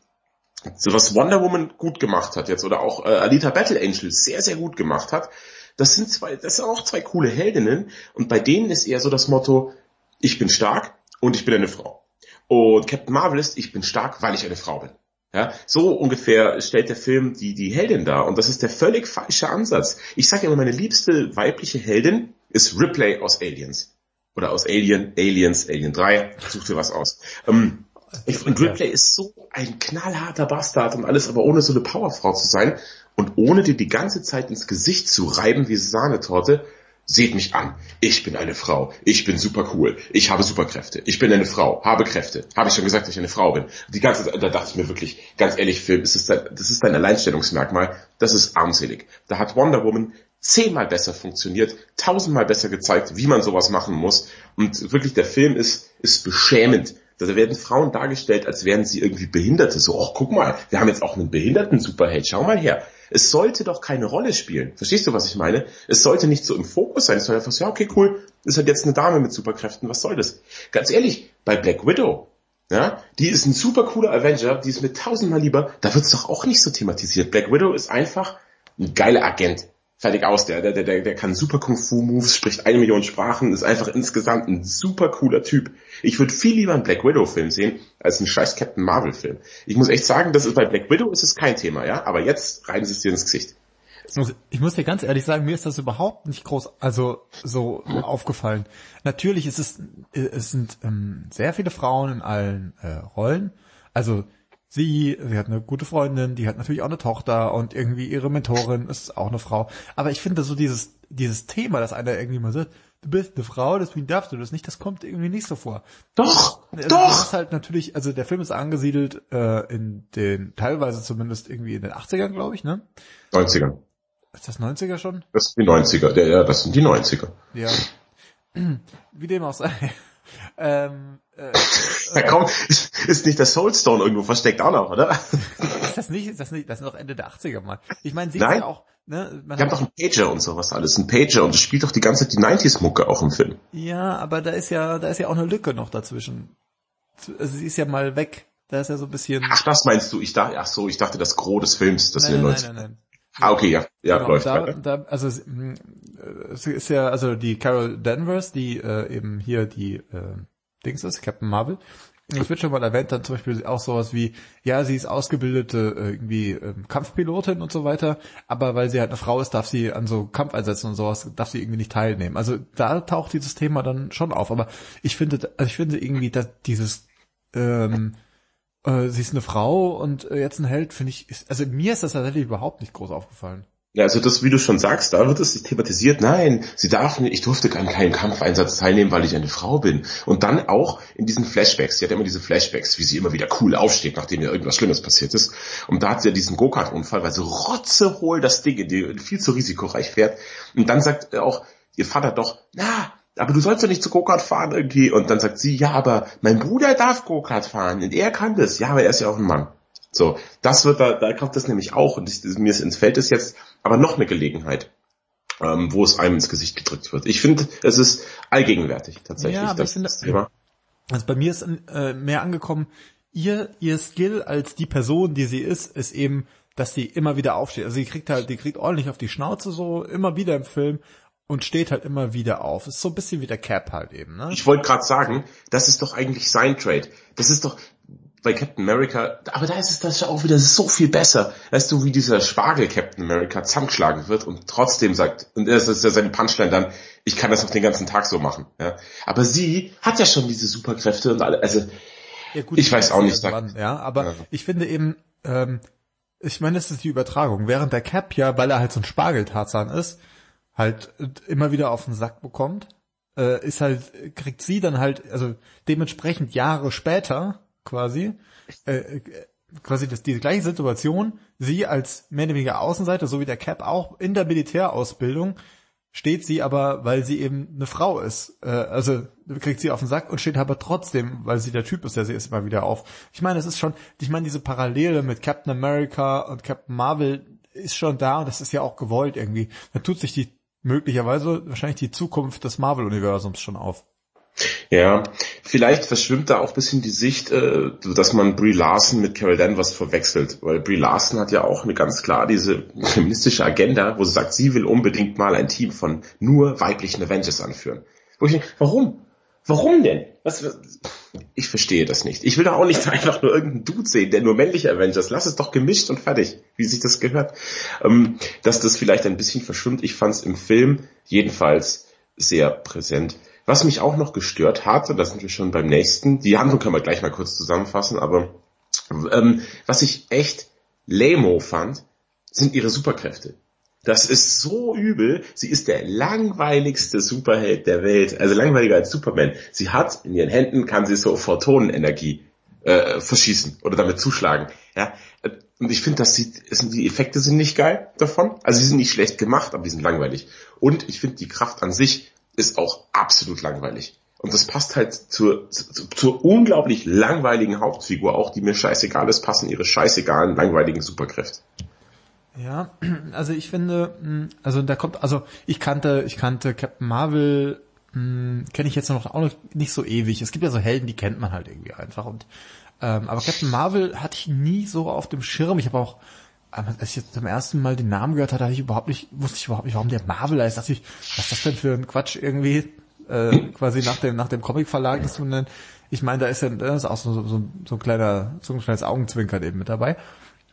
So was Wonder Woman gut gemacht hat jetzt oder auch äh, Alita Battle Angel sehr, sehr gut gemacht hat, das sind zwei, das sind auch zwei coole Heldinnen und bei denen ist eher so das Motto, ich bin stark und ich bin eine Frau. Und Captain Marvel ist, ich bin stark, weil ich eine Frau bin. Ja, so ungefähr stellt der Film die, die Heldin dar. Und das ist der völlig falsche Ansatz. Ich sage immer, meine liebste weibliche Heldin ist Ripley aus Aliens. Oder aus Alien, Aliens, Alien 3. Such dir was aus. Ähm, ich finde, Ripley ist so ein knallharter Bastard und alles, aber ohne so eine Powerfrau zu sein und ohne dir die ganze Zeit ins Gesicht zu reiben wie Sahnetorte, seht mich an. Ich bin eine Frau. Ich bin super cool. Ich habe Superkräfte. Ich bin eine Frau. Habe Kräfte. Habe ich schon gesagt, dass ich eine Frau bin. Die ganze Zeit, da dachte ich mir wirklich, ganz ehrlich, Film, das ist dein, das ist dein Alleinstellungsmerkmal. Das ist armselig. Da hat Wonder Woman zehnmal besser funktioniert, tausendmal besser gezeigt, wie man sowas machen muss. Und wirklich, der Film ist, ist beschämend. Da werden Frauen dargestellt, als wären sie irgendwie Behinderte. So, oh, guck mal, wir haben jetzt auch einen behinderten Superheld. Schau mal her. Es sollte doch keine Rolle spielen. Verstehst du, was ich meine? Es sollte nicht so im Fokus sein. Es soll einfach so, ja, okay, cool, ist halt jetzt eine Dame mit Superkräften, was soll das? Ganz ehrlich, bei Black Widow, ja, die ist ein super cooler Avenger, die ist mir tausendmal lieber, da wird's doch auch nicht so thematisiert. Black Widow ist einfach ein geiler Agent fertig aus. Der, der, der, der kann super Kung-Fu-Moves, spricht eine Million Sprachen, ist einfach insgesamt ein super cooler Typ. Ich würde viel lieber einen Black Widow-Film sehen, als einen scheiß Captain Marvel-Film. Ich muss echt sagen, das ist bei Black Widow ist es kein Thema, ja, aber jetzt reiben sie es dir ins Gesicht. Ich muss, ich muss dir ganz ehrlich sagen, mir ist das überhaupt nicht groß, also so aufgefallen. Natürlich ist es, es sind ähm, sehr viele Frauen in allen äh, Rollen. Also sie, sie hat eine gute Freundin, die hat natürlich auch eine Tochter und irgendwie ihre Mentorin ist auch eine Frau. Aber ich finde so dieses, dieses Thema, dass einer irgendwie mal sagt, du bist eine Frau, deswegen darfst du das nicht, das kommt irgendwie nicht so vor. Doch, also doch. Das ist halt natürlich, also der Film ist angesiedelt äh, in den, teilweise zumindest irgendwie in den 80ern, glaube ich, ne? 90ern. Ist das 90er schon? Das sind die 90er, ja, ja, das sind die 90er. Ja. Wie dem auch sei. Ähm, äh, ja, komm, ist nicht der Soulstone irgendwo versteckt auch noch, oder? Ist das nicht, ist das nicht, das ist noch Ende der 80er mal. Ich meine, sie ist Nein. ja auch, ne, man Die haben doch einen Pager und sowas alles, einen Pager und es spielt doch die ganze Zeit die 90s-Mucke auch im Film. Ja, aber da ist ja, da ist ja auch eine Lücke noch dazwischen. Also sie ist ja mal weg. Da ist ja so ein bisschen. Ach, das meinst du? Ich dachte, ach so, ich dachte das Gros des Films, das nein, in den nein, 90 nein, nein, nein. Ah, okay, ja, ja, Genau, läuft da, da, also es, mh, es ist ja, also die Carol Danvers, die äh, eben hier die äh, Dings ist, Captain Marvel. Es wird schon mal erwähnt, dann zum Beispiel auch sowas wie, ja, sie ist ausgebildete äh, irgendwie ähm, Kampfpilotin und so weiter, aber weil sie halt eine Frau ist, darf sie an so Kampfeinsätzen und sowas, darf sie irgendwie nicht teilnehmen. Also da taucht dieses Thema dann schon auf. Aber ich finde, also ich finde irgendwie, dass dieses ähm, äh, sie ist eine Frau und äh, jetzt ein Held, finde ich, ist, also mir ist das tatsächlich überhaupt nicht groß aufgefallen. Ja, also das, wie du schon sagst, da wird es thematisiert, nein, sie darf nicht, ich durfte an keinem Kampfeinsatz teilnehmen, weil ich eine Frau bin. Und dann auch in diesen Flashbacks, sie hat immer diese Flashbacks, wie sie immer wieder cool aufsteht, nachdem ihr irgendwas Schlimmes passiert ist. Und da hat sie ja diesen Go-Kart-Unfall, weil sie rotzehohl das Ding in die, viel zu risikoreich fährt. Und dann sagt auch ihr Vater doch, na, aber du sollst doch nicht zu Go-Kart fahren irgendwie. Und dann sagt sie, ja, aber mein Bruder darf Go-Kart fahren und er kann das. Ja, aber er ist ja auch ein Mann. So, das wird da, da kommt das nämlich auch und ich, mir ist ins Feld ist jetzt aber noch eine Gelegenheit, ähm, wo es einem ins Gesicht gedrückt wird. Ich finde, es ist allgegenwärtig tatsächlich Ja, das, das Thema. Also bei mir ist äh, mehr angekommen, ihr, ihr Skill als die Person, die sie ist, ist eben, dass sie immer wieder aufsteht. Also sie kriegt halt, die kriegt ordentlich auf die Schnauze so, immer wieder im Film und steht halt immer wieder auf. Ist so ein bisschen wie der Cap halt eben, ne? Ich wollte gerade sagen, das ist doch eigentlich sein Trade. Das ist doch bei Captain America, aber da ist es das ja auch wieder so viel besser. Weißt du, wie dieser Spargel Captain America zusammengeschlagen wird und trotzdem sagt, und das ist ja seine Punchline dann, ich kann das noch den ganzen Tag so machen. Ja. Aber sie hat ja schon diese Superkräfte und alle, also Ja, gut, Ich weiß auch nicht, irgendwann, ja, aber Ja. ich finde eben, ähm, ich meine, das ist die Übertragung. Während der Cap ja, weil er halt so ein Spargeltarzan ist, halt immer wieder auf den Sack bekommt, äh, ist halt, kriegt sie dann halt, also dementsprechend Jahre später quasi, äh, quasi das, die gleiche Situation, sie als mehr oder weniger Außenseiter, so wie der Cap auch in der Militärausbildung, steht sie aber, weil sie eben eine Frau ist. Äh, also kriegt sie auf den Sack und steht aber trotzdem, weil sie der Typ ist, der sie ist immer wieder auf. Ich meine, es ist schon, ich meine, diese Parallele mit Captain America und Captain Marvel ist schon da und das ist ja auch gewollt irgendwie. Da tut sich die möglicherweise wahrscheinlich die Zukunft des Marvel-Universums schon auf. Ja, vielleicht verschwimmt da auch ein bisschen die Sicht, äh, dass man Brie Larson mit Carol Danvers verwechselt, weil Brie Larson hat ja auch eine ganz klar diese feministische Agenda, wo sie sagt, sie will unbedingt mal ein Team von nur weiblichen Avengers anführen. Wo ich denke, warum? Warum denn? Was, was, ich verstehe das nicht. Ich will da auch nicht einfach nur irgendeinen Dude sehen, der nur männliche Avengers. Lass es doch gemischt und fertig, wie sich das gehört. Ähm, dass das vielleicht ein bisschen verschwimmt. Ich fand es im Film jedenfalls sehr präsent. Was mich auch noch gestört hat, und das sind wir schon beim nächsten, die Handlung können wir gleich mal kurz zusammenfassen, aber ähm, was ich echt lame fand, sind ihre Superkräfte. Das ist so übel. Sie ist der langweiligste Superheld der Welt, also langweiliger als Superman. Sie hat in ihren Händen, kann sie so Photonenenergie äh, verschießen oder damit zuschlagen. Ja, und ich finde, dass sie, die Effekte sind nicht geil davon. Also sie sind nicht schlecht gemacht, aber die sind langweilig. Und ich finde, die Kraft an sich ist auch absolut langweilig. Und das passt halt zur, zur, zur unglaublich langweiligen Hauptfigur auch, die mir scheißegal ist, passen ihre scheißegalen, langweiligen Superkräfte. Ja, also ich finde, hm, also da kommt, also ich kannte, ich kannte Captain Marvel, hm, kenne ich jetzt noch auch noch nicht so ewig. Es gibt ja so Helden, die kennt man halt irgendwie einfach. Und ähm, aber Captain Marvel hatte ich nie so auf dem Schirm. Ich habe auch, als ich jetzt zum ersten Mal den Namen gehört hatte, hatte ich überhaupt nicht, wusste ich überhaupt nicht, warum der Marvel heißt. Dachte ich, was ist das denn für ein Quatsch irgendwie? Äh, quasi nach dem nach dem Comic-Verlag, das du nennt. Ich meine, da ist ja da ist auch so, so, so ein kleiner, so ein kleines Augenzwinkern eben mit dabei.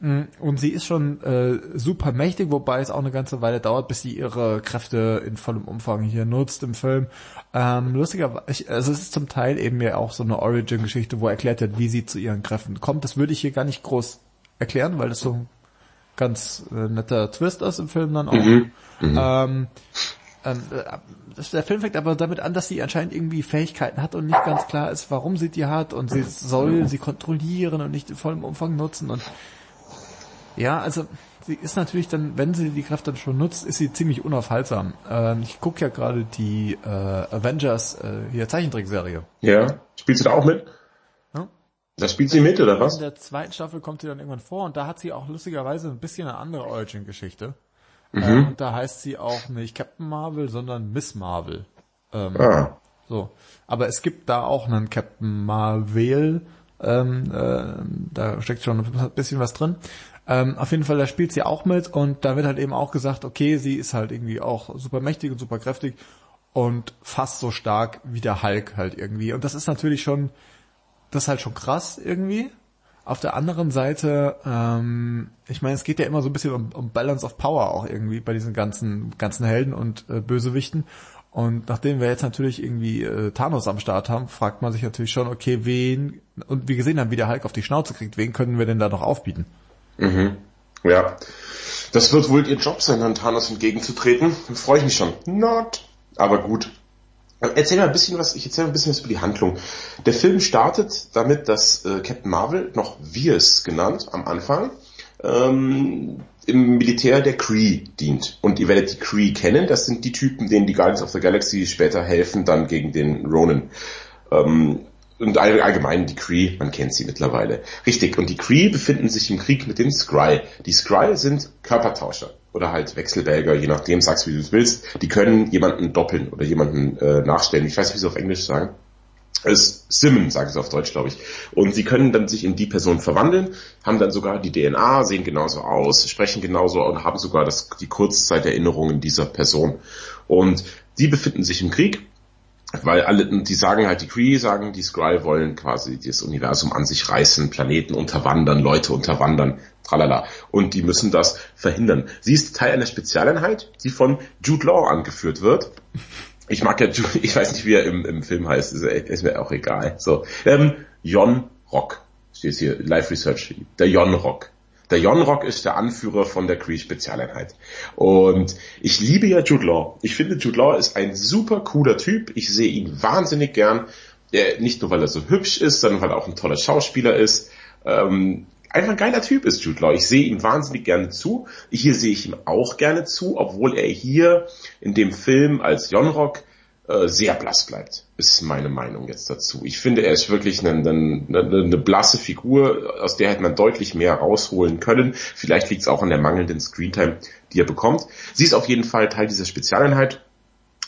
Mm, und sie ist schon äh, super mächtig, wobei es auch eine ganze Weile dauert, bis sie ihre Kräfte in vollem Umfang hier nutzt im Film. Ähm, lustigerweise, also es ist zum Teil eben ja auch so eine Origin-Geschichte, wo erklärt wird, wie sie zu ihren Kräften kommt. Das würde ich hier gar nicht groß erklären, weil das so ganz äh, netter Twist ist im Film dann auch. Mhm. Mhm. Ähm, ähm, äh, der Film fängt aber damit an, dass sie anscheinend irgendwie Fähigkeiten hat und nicht ganz klar ist, warum sie die hat und sie soll sie kontrollieren und nicht in vollem Umfang nutzen und ja, also sie ist natürlich dann, wenn sie die Kraft dann schon nutzt, ist sie ziemlich unaufhaltsam. Ähm, ich gucke ja gerade die äh, Avengers äh, hier Zeichentrickserie. Ja, spielt sie da auch mit? Da spielt sie mit oder was? In der zweiten Staffel kommt sie dann irgendwann vor und da hat sie auch lustigerweise ein bisschen eine andere Origin-Geschichte. Mhm. Ähm, und da heißt sie auch nicht Captain Marvel, sondern Miss Marvel. Ähm, ah. So, aber es gibt da auch einen Captain Marvel. Ähm, äh, da steckt schon ein bisschen was drin. Ähm, auf jeden Fall, da spielt sie auch mit und da wird halt eben auch gesagt, okay, sie ist halt irgendwie auch super mächtig und super kräftig und fast so stark wie der Hulk halt irgendwie. Und das ist natürlich schon, das ist halt schon krass irgendwie. Auf der anderen Seite, ähm, ich meine, es geht ja immer so ein bisschen um, um Balance of Power auch irgendwie bei diesen ganzen ganzen Helden und äh, Bösewichten. Und nachdem wir jetzt natürlich irgendwie äh, Thanos am Start haben, fragt man sich natürlich schon, okay, wen und wir gesehen haben, wie der Hulk auf die Schnauze kriegt, wen können wir denn da noch aufbieten? Mhm. Ja. Das wird wohl ihr Job sein, an Thanos entgegenzutreten. Freue ich mich schon. Not. Aber gut. Erzähl mal ein bisschen was, ich erzähl mal ein bisschen was über die Handlung. Der Film startet damit, dass äh, Captain Marvel, noch Viers genannt am Anfang, ähm, im Militär der Kree dient. Und ihr werdet die Kree kennen, das sind die Typen, denen die Guardians of the Galaxy später helfen, dann gegen den Ronin. Ähm, und allgemein die Kree, man kennt sie mittlerweile. Richtig, und die Kree befinden sich im Krieg mit den Skrull. Die Skrull sind Körpertauscher oder halt Wechselwälger, je nachdem, sagst wie du es willst. Die können jemanden doppeln oder jemanden äh, nachstellen. Ich weiß nicht, wie sie auf Englisch sagen. Es Simmen, sagen sie auf Deutsch, glaube ich. Und sie können dann sich in die Person verwandeln, haben dann sogar die DNA, sehen genauso aus, sprechen genauso und haben sogar das, die Kurzzeiterinnerungen dieser Person. Und die befinden sich im Krieg weil alle, die sagen halt, die Kree sagen, die Skrull wollen quasi das Universum an sich reißen, Planeten unterwandern, Leute unterwandern, tralala. Und die müssen das verhindern. Sie ist Teil einer Spezialeinheit, die von Jude Law angeführt wird. Ich mag ja Jude, ich weiß nicht, wie er im, im Film heißt, ist, ist mir auch egal. So, ähm, Jon Rock steht hier, Live Research, der Jon Rock. Der Jon Rock ist der Anführer von der Cree Spezialeinheit. Und ich liebe ja Jude Law. Ich finde Jude Law ist ein super cooler Typ. Ich sehe ihn wahnsinnig gern. Er, nicht nur weil er so hübsch ist, sondern weil er auch ein toller Schauspieler ist. Ähm, einfach ein geiler Typ ist, Jude Law. Ich sehe ihm wahnsinnig gerne zu. Hier sehe ich ihm auch gerne zu, obwohl er hier in dem Film als Jonrock sehr blass bleibt, ist meine Meinung jetzt dazu. Ich finde, er ist wirklich eine, eine, eine blasse Figur, aus der hätte man deutlich mehr rausholen können. Vielleicht liegt es auch an der mangelnden Screentime, die er bekommt. Sie ist auf jeden Fall Teil dieser Spezialeinheit.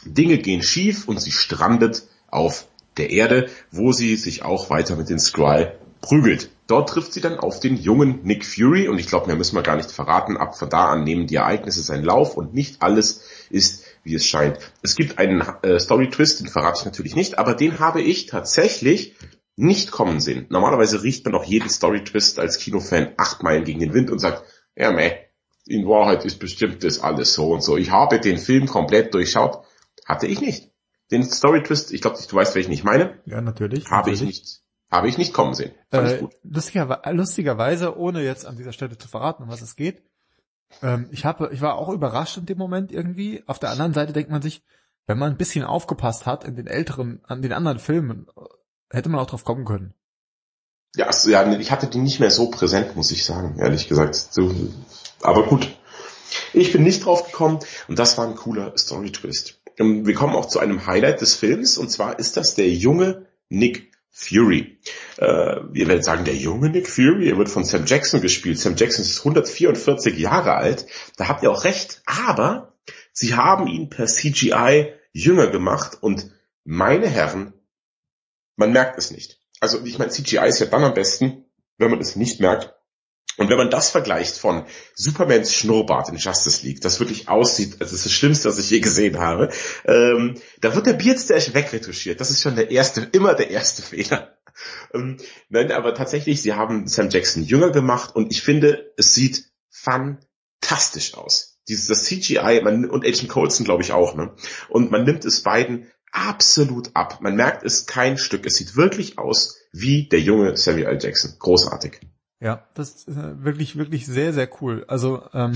Dinge gehen schief und sie strandet auf der Erde, wo sie sich auch weiter mit den Skrull prügelt. Dort trifft sie dann auf den jungen Nick Fury und ich glaube, mehr müssen wir gar nicht verraten. Ab von da an nehmen die Ereignisse seinen Lauf und nicht alles ist, wie es scheint. Es gibt einen äh, Story-Twist, den verrate ich natürlich nicht, aber den habe ich tatsächlich nicht kommen sehen. Normalerweise riecht man auch jeden Story-Twist als Kinofan acht Meilen gegen den Wind und sagt, ja meh, in Wahrheit ist bestimmt das alles so und so. Ich habe den Film komplett durchschaut. Hatte ich nicht. Den Story-Twist, ich glaube, du weißt, welchen ich meine. Ja, natürlich. Habe natürlich. ich nicht habe ich nicht kommen sehen. Fand äh, ich gut. Lustiger, lustigerweise, ohne jetzt an dieser Stelle zu verraten, um was es geht, ähm, ich habe, ich war auch überrascht in dem Moment irgendwie. Auf der anderen Seite denkt man sich, wenn man ein bisschen aufgepasst hat in den älteren, an den anderen Filmen, hätte man auch drauf kommen können. Ja, also, ja, ich hatte die nicht mehr so präsent, muss ich sagen, ehrlich gesagt. Aber gut. Ich bin nicht drauf gekommen und das war ein cooler Story-Twist. Wir kommen auch zu einem Highlight des Films und zwar ist das der junge Nick Fury. Äh, ihr werdet sagen, der junge Nick Fury, er wird von Sam Jackson gespielt. Sam Jackson ist 144 Jahre alt. Da habt ihr auch recht. Aber sie haben ihn per CGI jünger gemacht und meine Herren, man merkt es nicht. Also ich meine, CGI ist ja dann am besten, wenn man es nicht merkt. Und wenn man das vergleicht von Supermans Schnurrbart in Justice League, das wirklich aussieht, das ist das Schlimmste, was ich je gesehen habe, ähm, da wird der Beardstash wegretuschiert. Das ist schon der erste, immer der erste Fehler. Ähm, nein, aber tatsächlich, sie haben Sam Jackson jünger gemacht und ich finde, es sieht fantastisch aus. Dieses, das CGI, man, und Agent Coulson glaube ich auch, ne? Und man nimmt es beiden absolut ab. Man merkt es kein Stück. Es sieht wirklich aus wie der junge Samuel L. Jackson. Großartig. Ja, das ist äh, wirklich, wirklich sehr, sehr cool. Also ähm,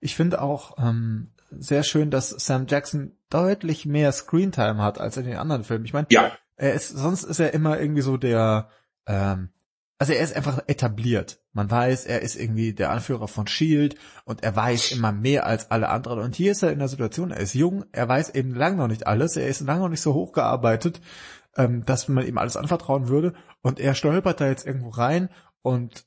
ich finde auch ähm, sehr schön, dass Sam Jackson deutlich mehr Screentime hat als in den anderen Filmen. Ich meine, ja. er ist, sonst ist er immer irgendwie so der, ähm, also er ist einfach etabliert. Man weiß, er ist irgendwie der Anführer von Shield und er weiß immer mehr als alle anderen. Und hier ist er in der Situation, er ist jung, er weiß eben lange noch nicht alles, er ist lange noch nicht so hochgearbeitet, ähm, dass man ihm alles anvertrauen würde. Und er stolpert da jetzt irgendwo rein und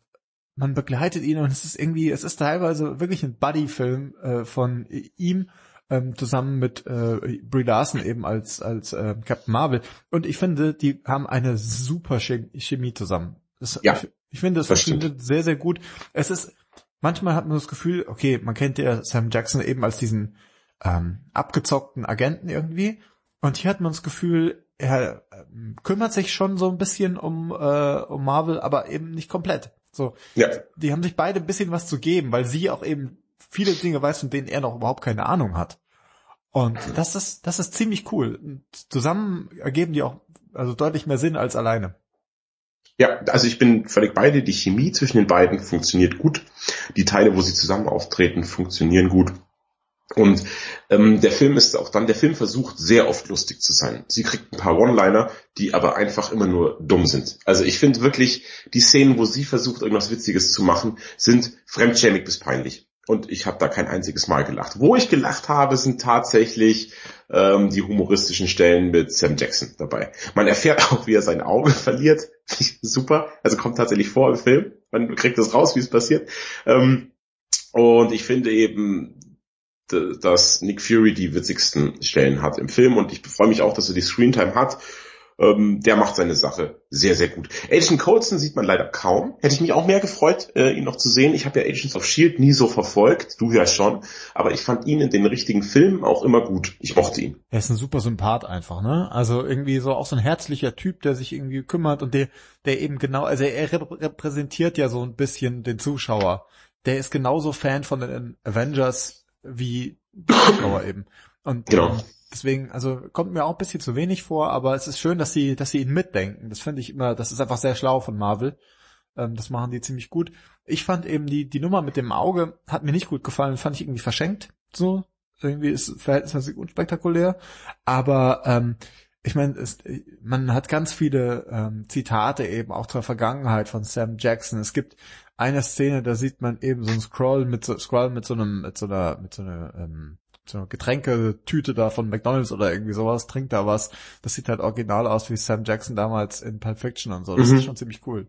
man begleitet ihn und es ist irgendwie, es ist teilweise wirklich ein Buddy-Film äh, von ihm ähm, zusammen mit äh, Brie Larson eben als als äh, Captain Marvel und ich finde, die haben eine super Chemie zusammen. Das, ja, ich, ich finde, das funktioniert sehr sehr gut. Es ist manchmal hat man das Gefühl, okay, man kennt ja Sam Jackson eben als diesen ähm, abgezockten Agenten irgendwie und hier hat man das Gefühl, er äh, kümmert sich schon so ein bisschen um äh, um Marvel, aber eben nicht komplett. So, ja. die haben sich beide ein bisschen was zu geben, weil sie auch eben viele Dinge weiß, von denen er noch überhaupt keine Ahnung hat. Und das ist, das ist ziemlich cool. Und zusammen ergeben die auch also deutlich mehr Sinn als alleine. Ja, also ich bin völlig bei dir. Die Chemie zwischen den beiden funktioniert gut. Die Teile, wo sie zusammen auftreten, funktionieren gut. Und ähm, der Film ist auch dann, der Film versucht sehr oft lustig zu sein. Sie kriegt ein paar One-Liner, die aber einfach immer nur dumm sind. Also ich finde wirklich, die Szenen, wo sie versucht, irgendwas Witziges zu machen, sind fremdschämig bis peinlich. Und ich habe da kein einziges Mal gelacht. Wo ich gelacht habe, sind tatsächlich ähm, die humoristischen Stellen mit Sam Jackson dabei. Man erfährt auch, wie er sein Auge verliert. Super. Also kommt tatsächlich vor im Film. Man kriegt das raus, wie es passiert. Ähm, und ich finde eben, dass Nick Fury die witzigsten Stellen hat im Film und ich freue mich auch, dass er die Screentime hat. Ähm, der macht seine Sache sehr, sehr gut. Agent Coulson sieht man leider kaum. Hätte ich mich auch mehr gefreut, äh, ihn noch zu sehen. Ich habe ja Agents of S.H.I.E.L.D. nie so verfolgt, du ja schon, aber ich fand ihn in den richtigen Filmen auch immer gut. Ich mochte ihn. Er ist ein super Sympath einfach, ne? Also irgendwie so auch so ein herzlicher Typ, der sich irgendwie kümmert und der, der eben genau, also er repräsentiert ja so ein bisschen den Zuschauer. Der ist genauso Fan von den Avengers wie Zuschauer eben. Und genau. Ähm, deswegen, also kommt mir auch ein bisschen zu wenig vor, aber es ist schön, dass sie, dass sie ihn mitdenken. Das finde ich immer, das ist einfach sehr schlau von Marvel. Ähm, das machen die ziemlich gut. Ich fand eben die, die Nummer mit dem Auge hat mir nicht gut gefallen, fand ich irgendwie verschenkt. So, irgendwie ist verhältnismäßig unspektakulär. Aber ähm, ich meine, man hat ganz viele ähm, Zitate eben auch zur Vergangenheit von Sam Jackson. Es gibt eine Szene, da sieht man eben so ein Scroll mit so Scroll mit so einem mit so einer mit so einer ähm, so eine Getränketüte da von McDonalds oder irgendwie sowas, trinkt da was. Das sieht halt original aus wie Sam Jackson damals in Pulp Fiction und so. Das mhm. ist schon ziemlich cool.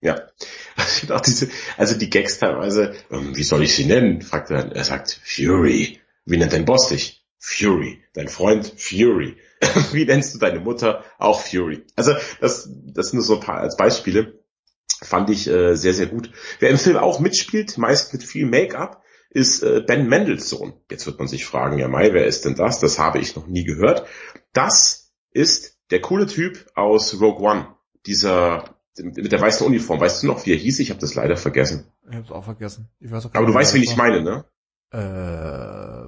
Ja. auch diese, also die Gags teilweise, ähm, wie soll ich sie nennen? fragt er, er sagt Fury. Wie nennt dein Boss dich? Fury. Dein Freund Fury. wie nennst du deine Mutter? Auch Fury. Also das, das nur so ein paar als Beispiele. Fand ich äh, sehr, sehr gut. Wer im Film auch mitspielt, meist mit viel Make-up, ist äh, Ben Mendelssohn. Jetzt wird man sich fragen, ja Mai, wer ist denn das? Das habe ich noch nie gehört. Das ist der coole Typ aus Rogue One. Dieser mit der weißen Uniform. Weißt du noch, wie er hieß? Ich habe das leider vergessen. Ich habe es auch vergessen. Auch Aber du weißt, wen ich meine, ne? Äh,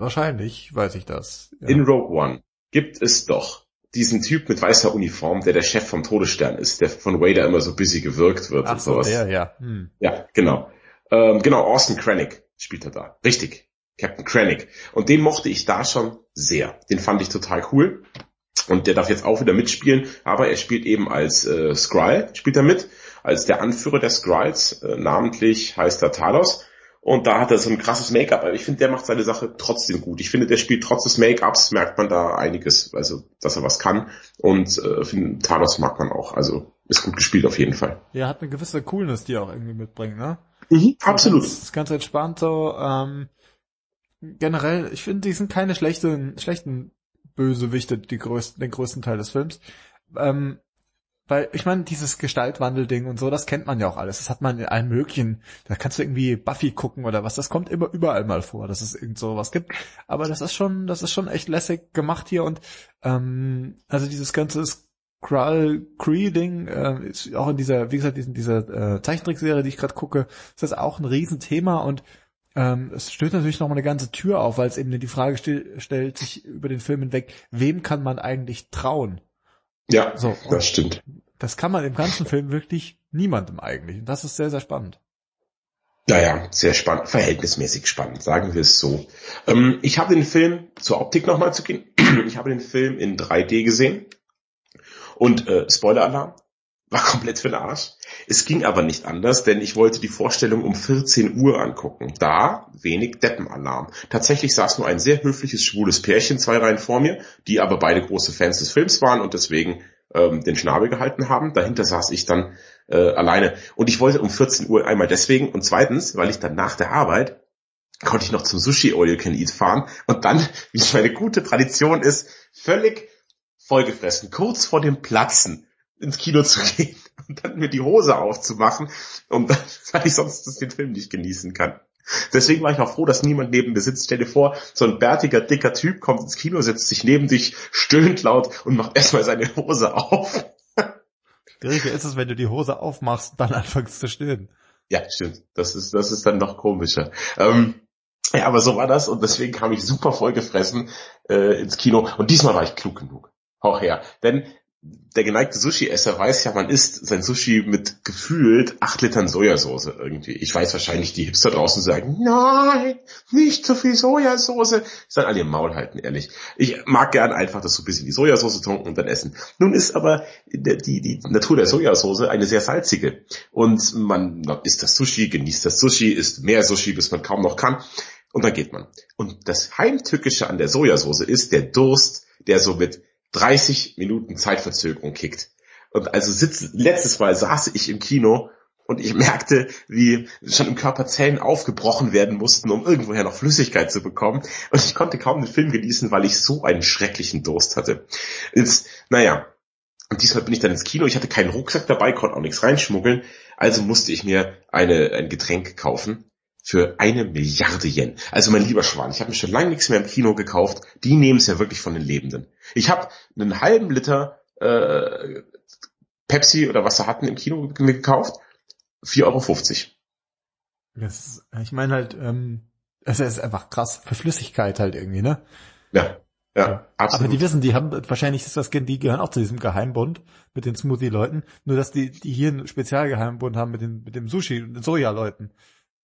wahrscheinlich weiß ich das. Ja. In Rogue One gibt es doch diesen Typ mit weißer Uniform, der der Chef vom Todesstern ist, der von Vader immer so busy gewirkt wird Ach und sowas. Der, ja. Hm. Ja, genau. Ähm, genau, Austin Krennic spielt er da. Richtig. Captain Krennic. Und den mochte ich da schon sehr. Den fand ich total cool. Und der darf jetzt auch wieder mitspielen, aber er spielt eben als äh, Skrull, spielt er mit, als der Anführer der Skrulls, äh, namentlich heißt er Talos. Und da hat er so ein krasses Make-up. Aber ich finde, der macht seine Sache trotzdem gut. Ich finde, der spielt trotz des Make-ups, merkt man da einiges, also dass er was kann. Und äh, finde, Thanos mag man auch. Also ist gut gespielt auf jeden Fall. Ja, hat eine gewisse Coolness, die er auch irgendwie mitbringt, ne? Mhm, absolut. Das ist ganz entspannt so. Ähm, generell, ich finde, die sind keine schlechten, schlechten Bösewichte, die größten, den größten Teil des Films. Ähm, weil, ich meine, dieses Gestaltwandelding und so, das kennt man ja auch alles. Das hat man in allen möglichen, da kannst du irgendwie Buffy gucken oder was, das kommt immer überall mal vor, dass es irgend so was gibt. Aber das ist schon, das ist schon echt lässig gemacht hier und ähm, also dieses ganze Skrull Cree Ding äh, ist auch in dieser, wie gesagt, in dieser äh, Zeichentrickserie, die ich gerade gucke, ist das auch ein Riesenthema und ähm, es stößt natürlich noch mal eine ganze Tür auf, weil es eben die Frage stil, stellt sich über den Film hinweg, wem kann man eigentlich trauen? Ja, so, das stimmt. Das kann man im ganzen Film wirklich niemandem eigentlich. Und das ist sehr, sehr spannend. Naja, sehr spannend, verhältnismäßig spannend, sagen wir es so. Ähm, ich habe den Film, zur Optik nochmal zu gehen, ich habe den Film in 3D gesehen. Und äh, Spoiler-Alarm, war komplett für den Arsch. Es ging aber nicht anders, denn ich wollte die Vorstellung um 14 Uhr angucken. Da wenig Deppenalarm. Tatsächlich saß nur ein sehr höfliches, schwules Pärchen zwei Reihen vor mir, die aber beide große Fans des Films waren und deswegen ähm, den Schnabel gehalten haben. Dahinter saß ich dann äh, alleine. Und ich wollte um 14 Uhr einmal deswegen und zweitens, weil ich dann nach der Arbeit konnte ich noch zum Sushi You Can Eat fahren und dann, wie es meine gute Tradition ist, völlig vollgefressen, kurz vor dem Platzen ins Kino zu gehen und dann mir die Hose aufzumachen, und weil ich sonst den Film nicht genießen kann. Deswegen war ich auch froh, dass niemand neben mir sitzt. Stell dir vor, so ein bärtiger, dicker Typ kommt ins Kino, setzt sich neben dich, stöhnt laut und macht erstmal seine Hose auf. Schwieriger ist es, wenn du die Hose aufmachst und dann anfängst zu stöhnen. Ja, stimmt. Das ist, das ist dann noch komischer. Ähm, ja, aber so war das und deswegen kam ich super vollgefressen äh, ins Kino und diesmal war ich klug genug. Auch her. Denn der geneigte Sushi-Esser weiß ja, man isst sein Sushi mit gefühlt acht Litern Sojasauce irgendwie. Ich weiß wahrscheinlich, die Hipster draußen sagen, nein, nicht zu viel Sojasauce. Soll alle ihr Maul halten, ehrlich. Ich mag gern einfach das so ein bisschen die Sojasauce tunken und dann essen. Nun ist aber die, die, die Natur der Sojasauce eine sehr salzige. Und man isst das Sushi, genießt das Sushi, isst mehr Sushi, bis man kaum noch kann. Und dann geht man. Und das Heimtückische an der Sojasauce ist der Durst, der so mit 30 Minuten Zeitverzögerung kickt. Und also sitz, letztes Mal saß ich im Kino und ich merkte, wie schon im Körper Zellen aufgebrochen werden mussten, um irgendwoher noch Flüssigkeit zu bekommen. Und ich konnte kaum den Film genießen, weil ich so einen schrecklichen Durst hatte. Jetzt, naja, und diesmal bin ich dann ins Kino. Ich hatte keinen Rucksack dabei, konnte auch nichts reinschmuggeln. Also musste ich mir eine, ein Getränk kaufen für eine Milliarde Yen. Also mein lieber Schwan, ich habe mir schon lange nichts mehr im Kino gekauft. Die nehmen es ja wirklich von den Lebenden. Ich habe einen halben Liter äh, Pepsi oder was sie hatten im Kino gekauft. 4,50 Euro. Das, ich meine halt, ähm, es ist einfach krass. Für Flüssigkeit halt irgendwie, ne? Ja. Ja, absolut. Aber die wissen, die haben, wahrscheinlich ist das, die gehören auch zu diesem Geheimbund mit den Smoothie-Leuten. Nur, dass die, die hier einen Spezialgeheimbund haben mit, den, mit dem Sushi- und Soja-Leuten.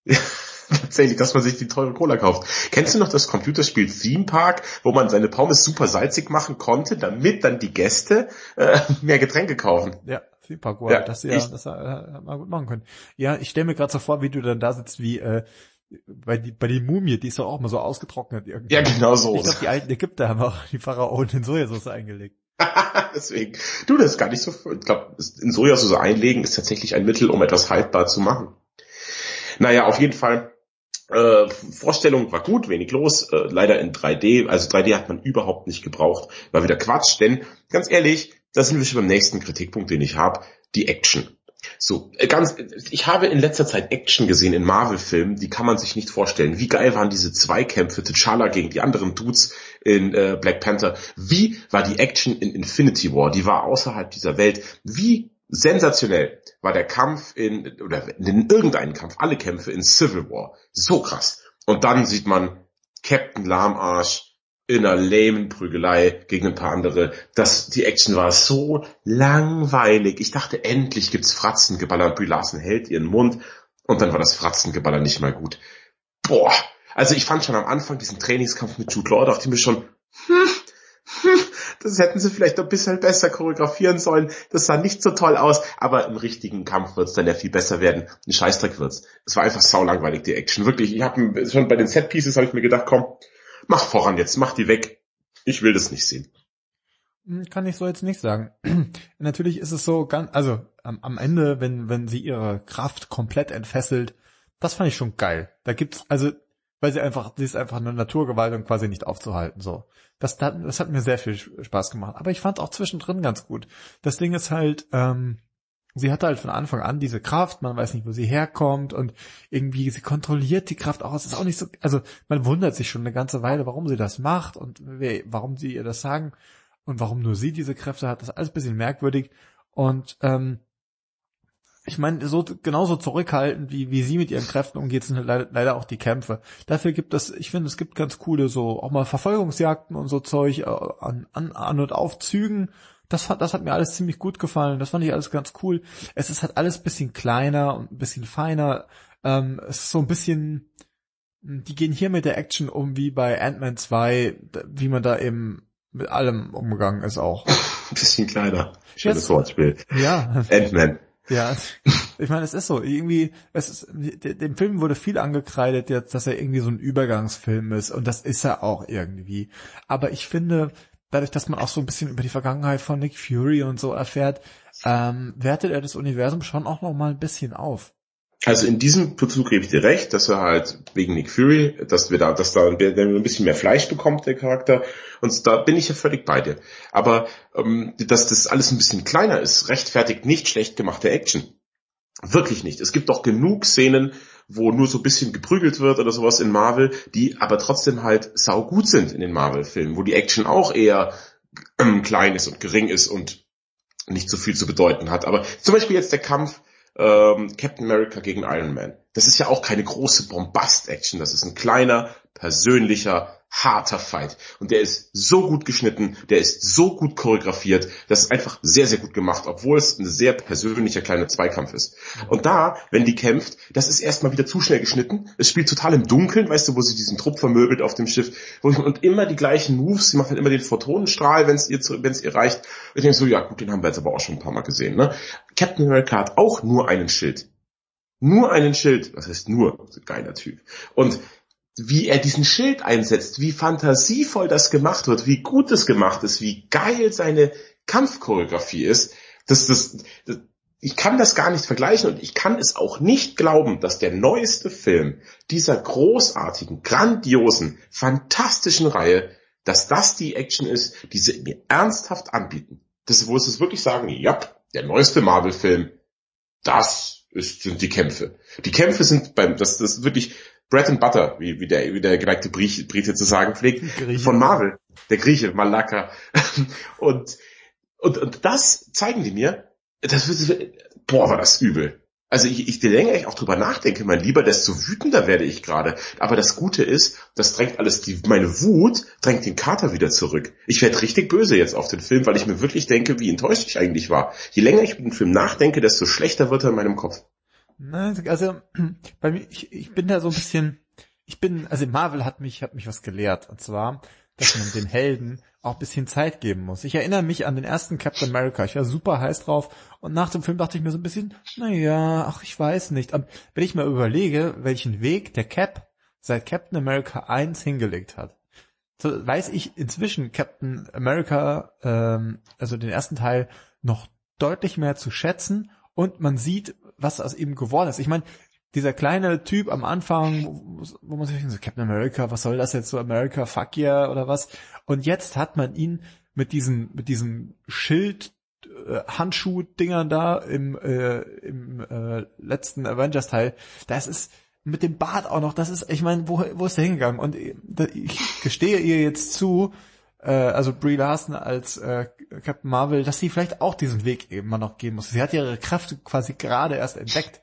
Tatsächlich, dass man sich die teure Cola kauft. Kennst du noch das Computerspiel Theme Park, wo man seine Pommes super salzig machen konnte, damit dann die Gäste äh, mehr Getränke kaufen? Ja, Theme Park, wow, ja, das ja, das äh, hat man gut machen können. Ja, ich stelle mir gerade so vor, wie du dann da sitzt, wie äh, bei die, bei die Mumie, die ist doch auch mal so ausgetrocknet irgendwie. Ja, genau so. Ich glaube, die alten Ägypter haben auch die Pharaonen in Sojasauce eingelegt. Deswegen. Du, das ist gar nicht so, ich glaube, in Sojasauce einlegen ist tatsächlich ein Mittel, um etwas haltbar zu machen. Naja, auf jeden Fall äh, Vorstellung war gut, wenig los, äh, leider in 3D, also 3D hat man überhaupt nicht gebraucht, war wieder Quatsch, denn ganz ehrlich, da sind wir schon beim nächsten Kritikpunkt, den ich habe, die Action. So, äh, ganz, ich habe in letzter Zeit Action gesehen in Marvel-Filmen, die kann man sich nicht vorstellen. Wie geil waren diese Zweikämpfe, T'Challa gegen die anderen Dudes in äh, Black Panther? Wie war die Action in Infinity War? Die war außerhalb dieser Welt. Wie sensationell war der Kampf in, oder in irgendeinem Kampf, alle Kämpfe in Civil War. So krass. Und dann sieht man Captain Lahmarsch in einer lamen Prügelei gegen ein paar andere. Das, die Action war so langweilig. Ich dachte, endlich gibt's Fratzengeballer. Brie hält ihren Mund und dann war das Fratzengeballer nicht mal gut. Boah. Also ich fand schon am Anfang diesen Trainingskampf mit Jude Law, dachte ich mir schon, hm, das hätten sie vielleicht ein bisschen besser choreografieren sollen. Das sah nicht so toll aus, aber im richtigen Kampf wird's dann ja viel besser werden. Ein Scheißdreck wird's. Es war einfach saulangweilig, die Action. Wirklich, ich habe schon bei den Set-Pieces habe ich mir gedacht, komm, mach voran jetzt, mach die weg. Ich will das nicht sehen. Hm, kann ich so jetzt nicht sagen. Natürlich ist es so ganz, also am, am Ende, wenn, wenn sie ihre Kraft komplett entfesselt, das fand ich schon geil. Da gibt's, also, weil sie einfach, sie ist einfach eine Naturgewalt und quasi nicht aufzuhalten, so. Das, das hat mir sehr viel Spaß gemacht. Aber ich fand auch zwischendrin ganz gut. Das Ding ist halt, ähm, sie hatte halt von Anfang an diese Kraft, man weiß nicht, wo sie herkommt und irgendwie sie kontrolliert die Kraft auch. Es ist auch nicht so, also man wundert sich schon eine ganze Weile, warum sie das macht und warum sie ihr das sagen und warum nur sie diese Kräfte hat. Das ist alles ein bisschen merkwürdig und ähm, ich meine, so genauso zurückhaltend, wie, wie sie mit ihren Kräften umgeht, sind leider, leider auch die Kämpfe. Dafür gibt es, ich finde, es gibt ganz coole so auch mal Verfolgungsjagden und so Zeug äh, an, an, an und auf Zügen das, hat, das hat mir alles ziemlich gut gefallen. Das fand ich alles ganz cool. Es ist halt alles bisschen kleiner und ein bisschen feiner. Ähm, es ist so ein bisschen, die gehen hier mit der Action um wie bei Ant-Man 2, wie man da eben mit allem umgegangen ist auch. ein bisschen kleiner. Schönes Wortspiel. Ja. Ant-Man. Ja, ich meine, es ist so, irgendwie, es ist, dem Film wurde viel angekreidet jetzt, dass er irgendwie so ein Übergangsfilm ist und das ist er auch irgendwie. Aber ich finde, dadurch, dass man auch so ein bisschen über die Vergangenheit von Nick Fury und so erfährt, ähm, wertet er das Universum schon auch noch mal ein bisschen auf. Also in diesem Bezug gebe ich dir recht, dass er halt wegen Nick Fury, dass wir da, dass da ein bisschen mehr Fleisch bekommt, der Charakter. Und da bin ich ja völlig bei dir. Aber ähm, dass das alles ein bisschen kleiner ist, rechtfertigt nicht schlecht gemachte Action. Wirklich nicht. Es gibt doch genug Szenen, wo nur so ein bisschen geprügelt wird oder sowas in Marvel, die aber trotzdem halt sau gut sind in den Marvel-Filmen, wo die Action auch eher ähm, klein ist und gering ist und nicht so viel zu bedeuten hat. Aber zum Beispiel jetzt der Kampf ähm, Captain America gegen Iron Man. Das ist ja auch keine große Bombast-Action, das ist ein kleiner, persönlicher, harter Fight. Und der ist so gut geschnitten, der ist so gut choreografiert, das ist einfach sehr, sehr gut gemacht, obwohl es ein sehr persönlicher kleiner Zweikampf ist. Und da, wenn die kämpft, das ist erstmal wieder zu schnell geschnitten. Es spielt total im Dunkeln, weißt du, wo sie diesen Trupp vermöbelt auf dem Schiff. und immer die gleichen Moves, sie macht halt immer den Photonenstrahl, wenn es ihr, wenn es ihr reicht. Ich denke so, ja gut, den haben wir jetzt aber auch schon ein paar Mal gesehen. Ne? Captain America hat auch nur einen Schild. Nur einen Schild. Was heißt nur? Geiler Typ. Und wie er diesen Schild einsetzt, wie fantasievoll das gemacht wird, wie gut es gemacht ist, wie geil seine Kampfchoreografie ist, das, das, das, ich kann das gar nicht vergleichen und ich kann es auch nicht glauben, dass der neueste Film dieser großartigen, grandiosen, fantastischen Reihe, dass das die Action ist, die sie mir ernsthaft anbieten. Das, wo sie es wirklich sagen, ja, der neueste Marvel-Film, das ist, sind die Kämpfe. Die Kämpfe sind beim, das, das ist wirklich, Bread and Butter, wie, wie der, wie der geneigte Brite zu sagen pflegt, von Marvel. Der Grieche, Malaka. und, und, und das zeigen die mir, das wird, boah, war das übel. Also ich, ich, je länger ich auch drüber nachdenke, mein Lieber, desto wütender werde ich gerade. Aber das Gute ist, das drängt alles, die, meine Wut drängt den Kater wieder zurück. Ich werde richtig böse jetzt auf den Film, weil ich mir wirklich denke, wie enttäuscht ich eigentlich war. Je länger ich über den Film nachdenke, desto schlechter wird er in meinem Kopf. Also bei mir, ich, ich bin da so ein bisschen, ich bin, also Marvel hat mich, hat mich was gelehrt. Und zwar, dass man den Helden auch ein bisschen Zeit geben muss. Ich erinnere mich an den ersten Captain America. Ich war super heiß drauf. Und nach dem Film dachte ich mir so ein bisschen, naja, ach, ich weiß nicht. Aber wenn ich mal überlege, welchen Weg der Cap seit Captain America 1 hingelegt hat, so weiß ich inzwischen Captain America, ähm, also den ersten Teil, noch deutlich mehr zu schätzen und man sieht, was aus ihm geworden ist. Ich meine, dieser kleine Typ am Anfang, wo, man sich denkt, so Captain America, was soll das jetzt so America, fuck yeah oder was? Und jetzt hat man ihn mit diesen, mit diesem Schild, äh, Handschuh-Dingern da im, äh, im äh, letzten Avengers-Teil, das ist mit dem Bart auch noch, das ist, ich meine, wo, wo ist der hingegangen? Und ich gestehe ihr jetzt zu, äh, also Brie Larson als äh, Captain Marvel, dass sie vielleicht auch diesen Weg eben mal noch gehen muss. Sie hat ihre Kräfte quasi gerade erst entdeckt.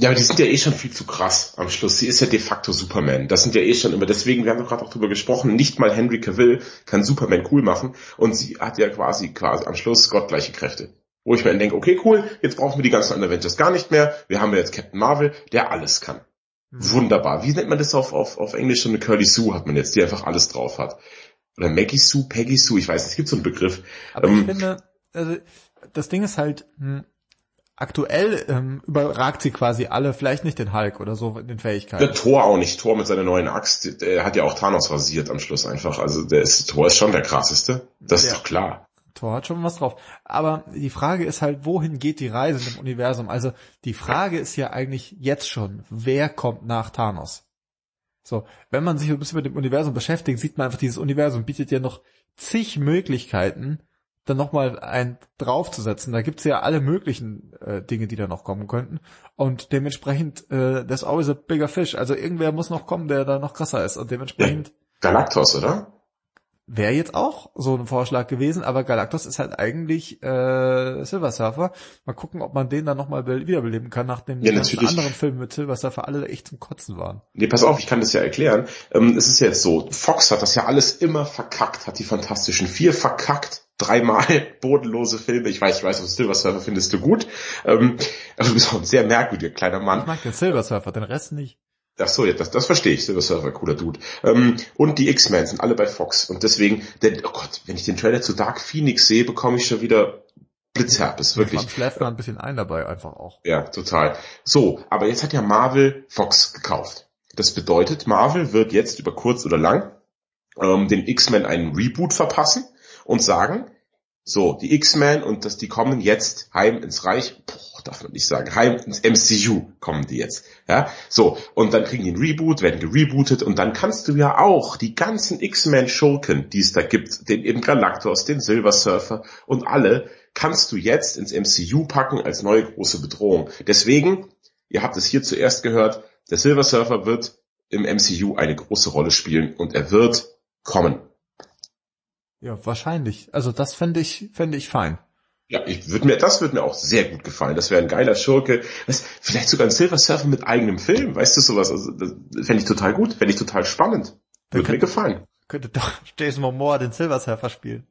Ja, aber die sind ja eh schon viel zu krass am Schluss. Sie ist ja de facto Superman. Das sind ja eh schon immer, deswegen, wir haben doch gerade auch drüber gesprochen, nicht mal Henry Cavill kann Superman cool machen und sie hat ja quasi, quasi am Schluss gottgleiche Kräfte. Wo ich mir dann denke, okay, cool, jetzt brauchen wir die ganzen anderen Avengers gar nicht mehr. Wir haben ja jetzt Captain Marvel, der alles kann. Mhm. Wunderbar. Wie nennt man das auf, auf, auf Englisch? So eine Curly Sue hat man jetzt, die einfach alles drauf hat. Oder Maggie Sue, Peggy Sue, ich weiß nicht, es gibt so einen Begriff. Aber ähm, ich finde, also das Ding ist halt, hm, aktuell ähm, überragt sie quasi alle, vielleicht nicht den Hulk oder so in den Fähigkeiten. Der Thor auch nicht. Thor mit seiner neuen Axt, der hat ja auch Thanos rasiert am Schluss einfach. Also der ist, Thor ist schon der krasseste. Das ja. ist doch klar. Thor hat schon was drauf. Aber die Frage ist halt, wohin geht die Reise im Universum? Also die Frage ist ja eigentlich jetzt schon, wer kommt nach Thanos? So, wenn man sich ein bisschen mit dem Universum beschäftigt, sieht man einfach, dieses Universum bietet ja noch zig Möglichkeiten, dann nochmal ein draufzusetzen. Da gibt's ja alle möglichen äh, Dinge, die da noch kommen könnten. Und dementsprechend, äh, there's always a bigger fish. Also irgendwer muss noch kommen, der da noch krasser ist. Und dementsprechend. Galactus, oder? Wäre jetzt auch so ein Vorschlag gewesen, aber Galactus ist halt eigentlich äh, Silver Surfer. Mal gucken, ob man den dann nochmal wiederbeleben kann, nachdem ja, die anderen Filme mit Silver Surfer alle echt zum Kotzen waren. Nee, pass auf, ich kann das ja erklären. Ähm, es ist jetzt so, Fox hat das ja alles immer verkackt, hat die Fantastischen Vier verkackt, dreimal bodenlose Filme. Ich weiß, ich weiß, Silver Surfer findest du gut. Ähm, aber du bist auch ein sehr merkwürdiger kleiner Mann. Ich mag den Silver Surfer, den Rest nicht. Ach so, ja, das, das verstehe ich. Silver Surfer, cooler Dude. Ähm, und die X-Men sind alle bei Fox. Und deswegen, denn, oh Gott, wenn ich den Trailer zu Dark Phoenix sehe, bekomme ich schon wieder Blitzherpes, wirklich. Man schläft mal ein bisschen ein dabei einfach auch. Ja, total. So, aber jetzt hat ja Marvel Fox gekauft. Das bedeutet, Marvel wird jetzt über kurz oder lang ähm, den X-Men einen Reboot verpassen und sagen, so, die X-Men und das, die kommen jetzt heim ins Reich, boah, darf man nicht sagen, heim ins MCU kommen die jetzt. Ja, so, und dann kriegen die einen Reboot, werden gerebootet und dann kannst du ja auch die ganzen X-Men-Schurken, die es da gibt, den eben Galactus, den Silver Surfer und alle, kannst du jetzt ins MCU packen als neue große Bedrohung. Deswegen, ihr habt es hier zuerst gehört, der Silver Surfer wird im MCU eine große Rolle spielen und er wird kommen. Ja, wahrscheinlich. Also das fände ich, fände ich fein. Ja, ich würde mir, das würde mir auch sehr gut gefallen. Das wäre ein geiler Schurke. Was, vielleicht sogar ein Silver Surfer mit eigenem Film, weißt du sowas? Also, das fände ich total gut, fände ich total spannend. Würde mir gefallen. Könnte doch Jason Momoa den Silver Surfer spielen.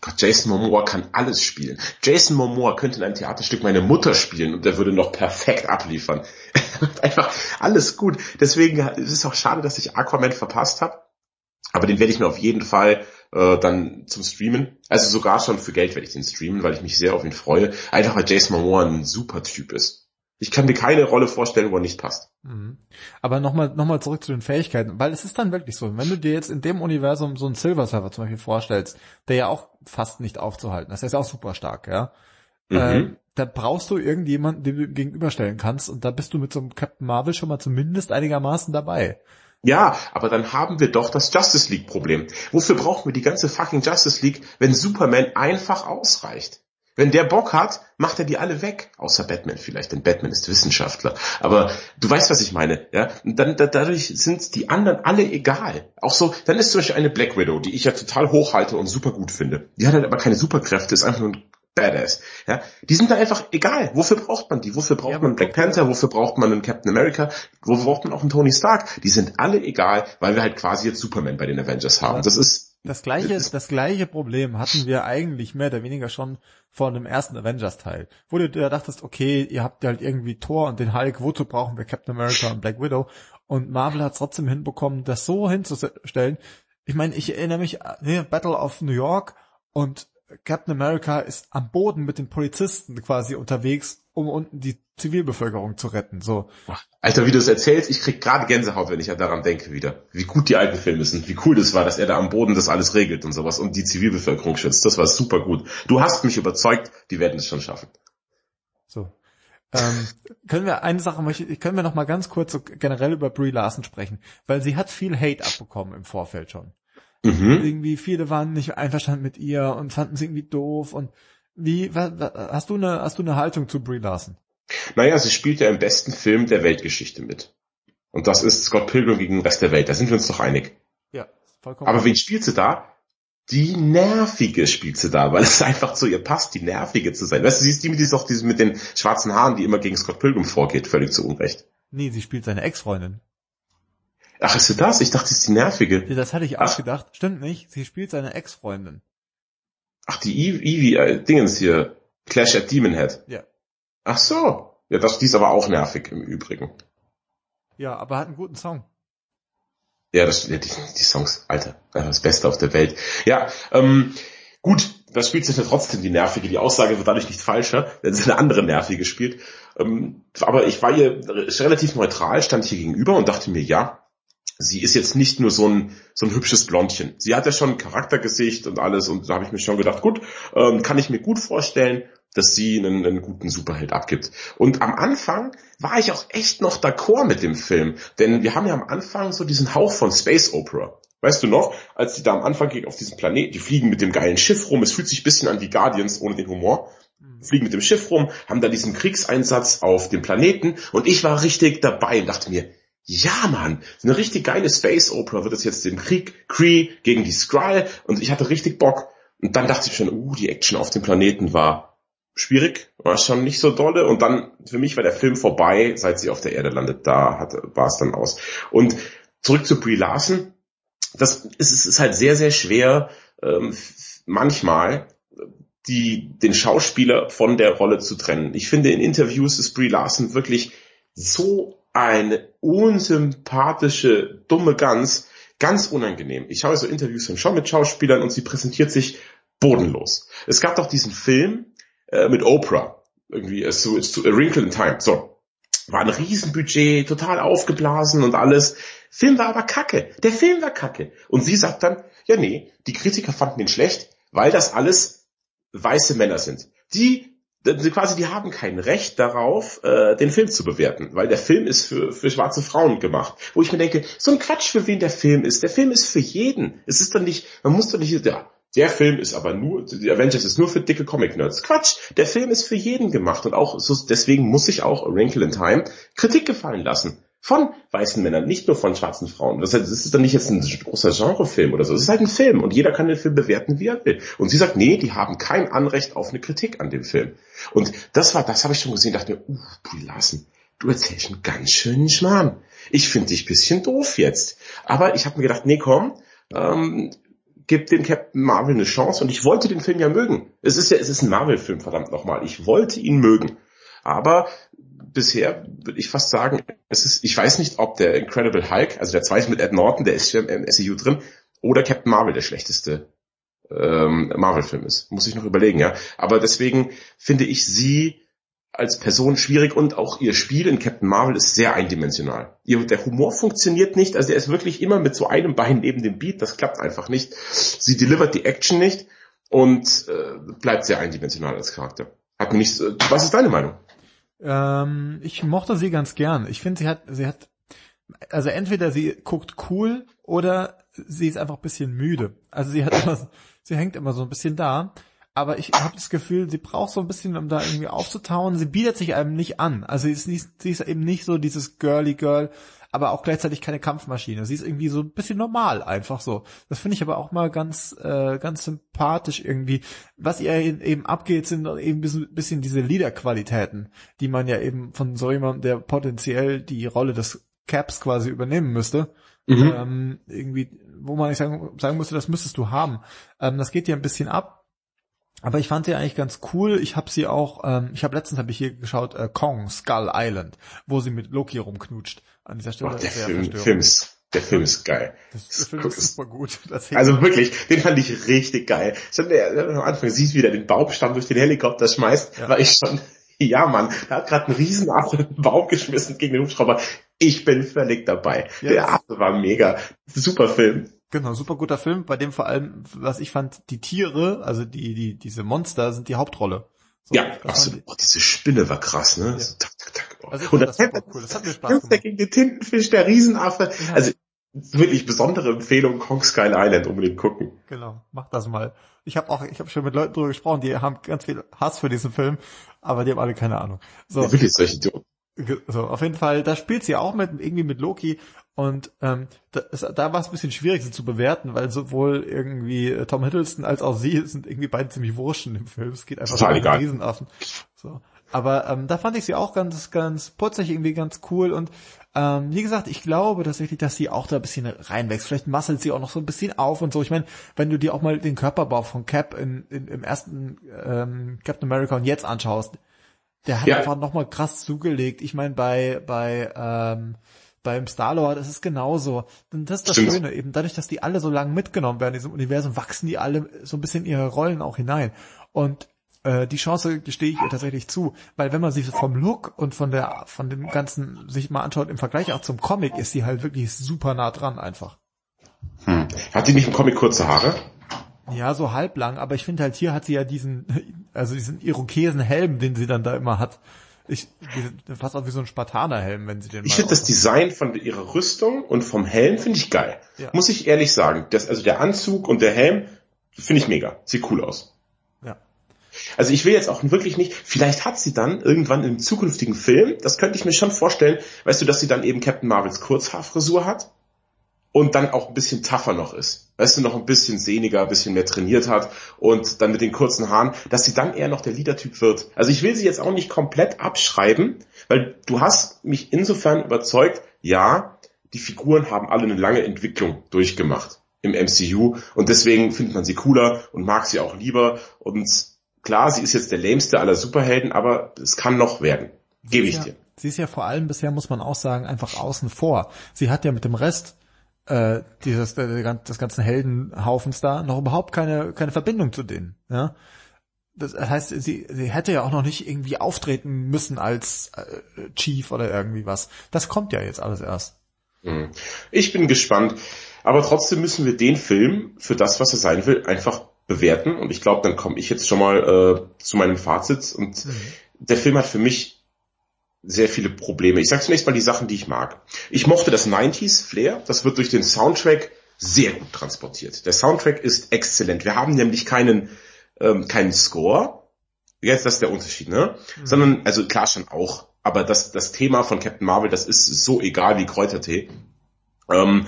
Gott, Jason Momoa kann alles spielen. Jason Momoa könnte in einem Theaterstück meine Mutter spielen und der würde noch perfekt abliefern. Einfach alles gut. Deswegen ist es auch schade, dass ich Aquaman verpasst habe. Aber den werde ich mir auf jeden Fall äh, dann zum Streamen. Also sogar schon für Geld werde ich den streamen, weil ich mich sehr auf ihn freue. Einfach weil Jason Momoa ein super Typ ist. Ich kann mir keine Rolle vorstellen, wo er nicht passt. Mhm. Aber nochmal noch mal zurück zu den Fähigkeiten, weil es ist dann wirklich so, wenn du dir jetzt in dem Universum so einen Silver Server zum Beispiel vorstellst, der ja auch fast nicht aufzuhalten ist, der ist auch super stark, ja. Mhm. Äh, da brauchst du irgendjemanden, dem du gegenüberstellen kannst und da bist du mit so einem Captain Marvel schon mal zumindest einigermaßen dabei. Ja, aber dann haben wir doch das Justice League Problem. Wofür brauchen wir die ganze fucking Justice League, wenn Superman einfach ausreicht? Wenn der Bock hat, macht er die alle weg. Außer Batman vielleicht, denn Batman ist Wissenschaftler. Aber du weißt, was ich meine, ja? Und dann, da, dadurch sind die anderen alle egal. Auch so, dann ist zum Beispiel eine Black Widow, die ich ja total hochhalte und super gut finde. Die hat halt aber keine Superkräfte, ist einfach nur ein Badass. Ja, die sind da einfach egal. Wofür braucht man die? Wofür braucht ja, man Black Panther? Wofür braucht man einen Captain America? Wofür braucht man auch einen Tony Stark? Die sind alle egal, weil wir halt quasi jetzt Superman bei den Avengers haben. Das ist Das gleiche, das gleiche Problem hatten wir eigentlich mehr oder weniger schon vor dem ersten Avengers-Teil, wo du dir dachtest, okay, ihr habt halt irgendwie Thor und den Hulk, wozu brauchen wir Captain America und Black Widow? Und Marvel hat trotzdem hinbekommen, das so hinzustellen. Ich meine, ich erinnere mich, ne, Battle of New York und Captain America ist am Boden mit den Polizisten quasi unterwegs, um unten die Zivilbevölkerung zu retten. So. Alter, wie du es erzählst, ich krieg gerade Gänsehaut, wenn ich daran denke wieder. Wie gut die alten Filme sind, wie cool das war, dass er da am Boden das alles regelt und sowas und die Zivilbevölkerung schützt. Das war super gut. Du hast mich überzeugt, die werden es schon schaffen. So. Ähm, können wir eine Sache können wir noch mal ganz kurz so generell über Brie Larson sprechen, weil sie hat viel Hate abbekommen im Vorfeld schon. Mhm. Irgendwie viele waren nicht einverstanden mit ihr und fanden sie irgendwie doof und wie was, hast du eine hast du eine Haltung zu Brie Larson? Naja, sie spielt ja im besten Film der Weltgeschichte mit. Und das ist Scott Pilgrim gegen den Rest der Welt. Da sind wir uns doch einig. Ja, vollkommen. Aber wen spielt sie da? Die nervige spielt sie da, weil es einfach zu ihr passt, die nervige zu sein. Weißt du, sie ist die die diese mit den schwarzen Haaren, die immer gegen Scott Pilgrim vorgeht, völlig zu Unrecht. Nee, sie spielt seine Ex-Freundin. Ach, ist sie das? Ich dachte, sie ist die nervige. Ja, das hatte ich auch Ach. gedacht. Stimmt nicht. Sie spielt seine Ex-Freundin. Ach, die Evie, äh, Dingens hier. Clash at Demon Head. Ja. Ach so. Ja, das, die ist aber auch nervig im Übrigen. Ja, aber hat einen guten Song. Ja, das, die, die Songs, Alter, das Beste auf der Welt. Ja, ähm, gut, das spielt sich ja trotzdem die Nervige. Die Aussage wird dadurch nicht falscher, wenn sie eine andere Nervige spielt. Ähm, aber ich war hier relativ neutral, stand hier gegenüber und dachte mir, ja, sie ist jetzt nicht nur so ein, so ein hübsches Blondchen. Sie hat ja schon ein Charaktergesicht und alles und da habe ich mir schon gedacht, gut, ähm, kann ich mir gut vorstellen, dass sie einen, einen guten Superheld abgibt. Und am Anfang war ich auch echt noch d'accord mit dem Film, denn wir haben ja am Anfang so diesen Hauch von Space Opera. Weißt du noch, als die da am Anfang auf diesem Planeten, die fliegen mit dem geilen Schiff rum, es fühlt sich ein bisschen an wie Guardians ohne den Humor, mhm. fliegen mit dem Schiff rum, haben da diesen Kriegseinsatz auf dem Planeten und ich war richtig dabei und dachte mir, ja, Mann, eine richtig geile Space Opera wird es jetzt im Krieg, Kree gegen die Skrull und ich hatte richtig Bock. Und dann dachte ich schon, uh, die Action auf dem Planeten war schwierig, war schon nicht so dolle und dann, für mich war der Film vorbei, seit sie auf der Erde landet, da hat, war es dann aus. Und zurück zu Brie Larson, das ist, ist halt sehr, sehr schwer, ähm, manchmal die, den Schauspieler von der Rolle zu trennen. Ich finde, in Interviews ist Brie Larson wirklich so eine unsympathische, dumme Gans, ganz unangenehm. Ich habe so Interviews schon mit Schauspielern und sie präsentiert sich bodenlos. Es gab doch diesen Film äh, mit Oprah, irgendwie, es es so, A Wrinkle in Time, so. War ein Riesenbudget, total aufgeblasen und alles. Film war aber kacke. Der Film war kacke. Und sie sagt dann, ja nee, die Kritiker fanden ihn schlecht, weil das alles weiße Männer sind. Die quasi, die haben kein Recht darauf, äh, den Film zu bewerten, weil der Film ist für, für schwarze Frauen gemacht. Wo ich mir denke, so ein Quatsch, für wen der Film ist. Der Film ist für jeden. Es ist doch nicht, man muss doch nicht, ja, der Film ist aber nur, die Avengers ist nur für dicke Comic-Nerds. Quatsch, der Film ist für jeden gemacht und auch so, deswegen muss sich auch Wrinkle in Time Kritik gefallen lassen von weißen Männern, nicht nur von schwarzen Frauen. Das, heißt, das ist dann nicht jetzt ein großer Genrefilm oder so. Es ist halt ein Film und jeder kann den Film bewerten, wie er will. Und sie sagt, nee, die haben kein Anrecht auf eine Kritik an dem Film. Und das war, das habe ich schon gesehen, dachte mir, uh, Brie Larson, du erzählst einen ganz schönen Schmarrn. Ich finde dich bisschen doof jetzt. Aber ich habe mir gedacht, nee, komm, ähm, gib dem Captain Marvel eine Chance und ich wollte den Film ja mögen. Es ist ja, es ist ein Marvel-Film, verdammt nochmal. Ich wollte ihn mögen. Aber bisher würde ich fast sagen, es ist, ich weiß nicht, ob der Incredible Hulk, also der zweite mit Ed Norton, der ist ja im SEU drin, oder Captain Marvel der schlechteste ähm, Marvel-Film ist. Muss ich noch überlegen, ja. Aber deswegen finde ich sie als Person schwierig und auch ihr Spiel in Captain Marvel ist sehr eindimensional. Ihr, der Humor funktioniert nicht, also er ist wirklich immer mit so einem Bein neben dem Beat, das klappt einfach nicht. Sie delivert die Action nicht und äh, bleibt sehr eindimensional als Charakter. Hat mir nicht, äh, was ist deine Meinung? Ähm, ich mochte sie ganz gern. Ich finde, sie hat, sie hat, also entweder sie guckt cool oder sie ist einfach ein bisschen müde. Also sie hat immer, sie hängt immer so ein bisschen da. Aber ich habe das Gefühl, sie braucht so ein bisschen, um da irgendwie aufzutauen. Sie bietet sich einem nicht an. Also sie ist, nicht, sie ist eben nicht so dieses girly Girl, aber auch gleichzeitig keine Kampfmaschine. Sie ist irgendwie so ein bisschen normal, einfach so. Das finde ich aber auch mal ganz, äh, ganz sympathisch irgendwie. Was ihr eben abgeht, sind eben ein bisschen diese Leader-Qualitäten, die man ja eben von so jemandem, der potenziell die Rolle des Caps quasi übernehmen müsste, mhm. ähm, irgendwie, wo man nicht sagen, sagen müsste, das müsstest du haben. Ähm, das geht dir ein bisschen ab. Aber ich fand sie eigentlich ganz cool. Ich habe sie auch, ähm, ich habe letztens habe ich hier geschaut, äh, Kong, Skull Island, wo sie mit Loki rumknutscht. An dieser Stelle. Oh, der Film, Film ist der Film ist geil. Das, der Film ist super gut. also wirklich, den fand ich richtig geil. Schon der, am Anfang siehst du wieder den Baumstamm durch den Helikopter schmeißt, ja. war ich schon, ja Mann, da hat gerade ein Riesenaffe einen Baum geschmissen gegen den Hubschrauber. Ich bin völlig dabei. Ja, der Affe war mega. Super Film. Genau, super guter Film, bei dem vor allem, was ich fand, die Tiere, also die, die, diese Monster sind die Hauptrolle. So, ja, absolut. Oh, diese Spinne war krass, ne? Ja. So, tak, tak, tak. Oh. Also und das, das, cool. das hat mir Spaß gemacht. Gegen den Tintenfisch, der Riesenaffe. Ja. Also wirklich besondere Empfehlung, Kong Skull Island unbedingt gucken. Genau, mach das mal. Ich habe auch, ich habe schon mit Leuten drüber gesprochen, die haben ganz viel Hass für diesen Film, aber die haben alle keine Ahnung. So. Ja, wirklich solche Idioten. So, auf jeden Fall, da spielt sie auch mit, irgendwie mit Loki und ähm, da, da war es ein bisschen schwierig, sie zu bewerten, weil sowohl irgendwie äh, Tom Hiddleston als auch sie sind irgendwie beide ziemlich wurschen im Film. Es geht einfach um Riesenaffen. So. Aber ähm, da fand ich sie auch ganz, ganz putzig, irgendwie ganz cool und ähm, wie gesagt, ich glaube tatsächlich, dass sie auch da ein bisschen reinwächst. Vielleicht masselt sie auch noch so ein bisschen auf und so. Ich meine, wenn du dir auch mal den Körperbau von Cap in, in, im ersten ähm, Captain America und jetzt anschaust, der hat ja. einfach nochmal krass zugelegt. Ich meine, bei, bei, ähm, beim Star-Lord ist es genauso. Und das ist das Stimmt. Schöne, eben dadurch, dass die alle so lange mitgenommen werden in diesem Universum, wachsen die alle so ein bisschen in ihre Rollen auch hinein. Und äh, die Chance gestehe ich ihr tatsächlich zu, weil wenn man sie vom Look und von der von dem ganzen sich mal anschaut im Vergleich auch zum Comic, ist sie halt wirklich super nah dran einfach. Hm. Hat die nicht im Comic kurze Haare? Ja, so halblang, aber ich finde halt hier hat sie ja diesen, also diesen Irokesenhelm, den sie dann da immer hat. Ich, fast auch wie so ein Spartanerhelm, wenn sie den Ich finde das Design von ihrer Rüstung und vom Helm finde ich geil. Ja. Muss ich ehrlich sagen. Das, also der Anzug und der Helm finde ich mega. Sieht cool aus. Also ich will jetzt auch wirklich nicht, vielleicht hat sie dann irgendwann im zukünftigen Film, das könnte ich mir schon vorstellen, weißt du, dass sie dann eben Captain Marvels Kurzhaarfrisur hat und dann auch ein bisschen tougher noch ist. Weißt du, noch ein bisschen sehniger, ein bisschen mehr trainiert hat und dann mit den kurzen Haaren, dass sie dann eher noch der Leader-Typ wird. Also ich will sie jetzt auch nicht komplett abschreiben, weil du hast mich insofern überzeugt, ja, die Figuren haben alle eine lange Entwicklung durchgemacht im MCU und deswegen findet man sie cooler und mag sie auch lieber und klar, sie ist jetzt der lämste aller Superhelden, aber es kann noch werden. Gebe ich ja, dir. Sie ist ja vor allem bisher, muss man auch sagen, einfach außen vor. Sie hat ja mit dem Rest äh, dieses äh, des ganzen Heldenhaufens da noch überhaupt keine keine Verbindung zu denen. Ja? Das heißt, sie, sie hätte ja auch noch nicht irgendwie auftreten müssen als äh, Chief oder irgendwie was. Das kommt ja jetzt alles erst. Hm. Ich bin gespannt. Aber trotzdem müssen wir den Film für das, was er sein will, einfach bewerten. Und ich glaube, dann komme ich jetzt schon mal äh, zu meinem Fazit. Und mhm. der Film hat für mich sehr viele Probleme. Ich sage zunächst mal die Sachen, die ich mag. Ich mochte das 90s Flair. Das wird durch den Soundtrack sehr gut transportiert. Der Soundtrack ist exzellent. Wir haben nämlich keinen, ähm, keinen Score. Jetzt, das ist der Unterschied, ne? Mhm. Sondern, also klar schon auch. Aber das, das Thema von Captain Marvel, das ist so egal wie Kräutertee. Ähm,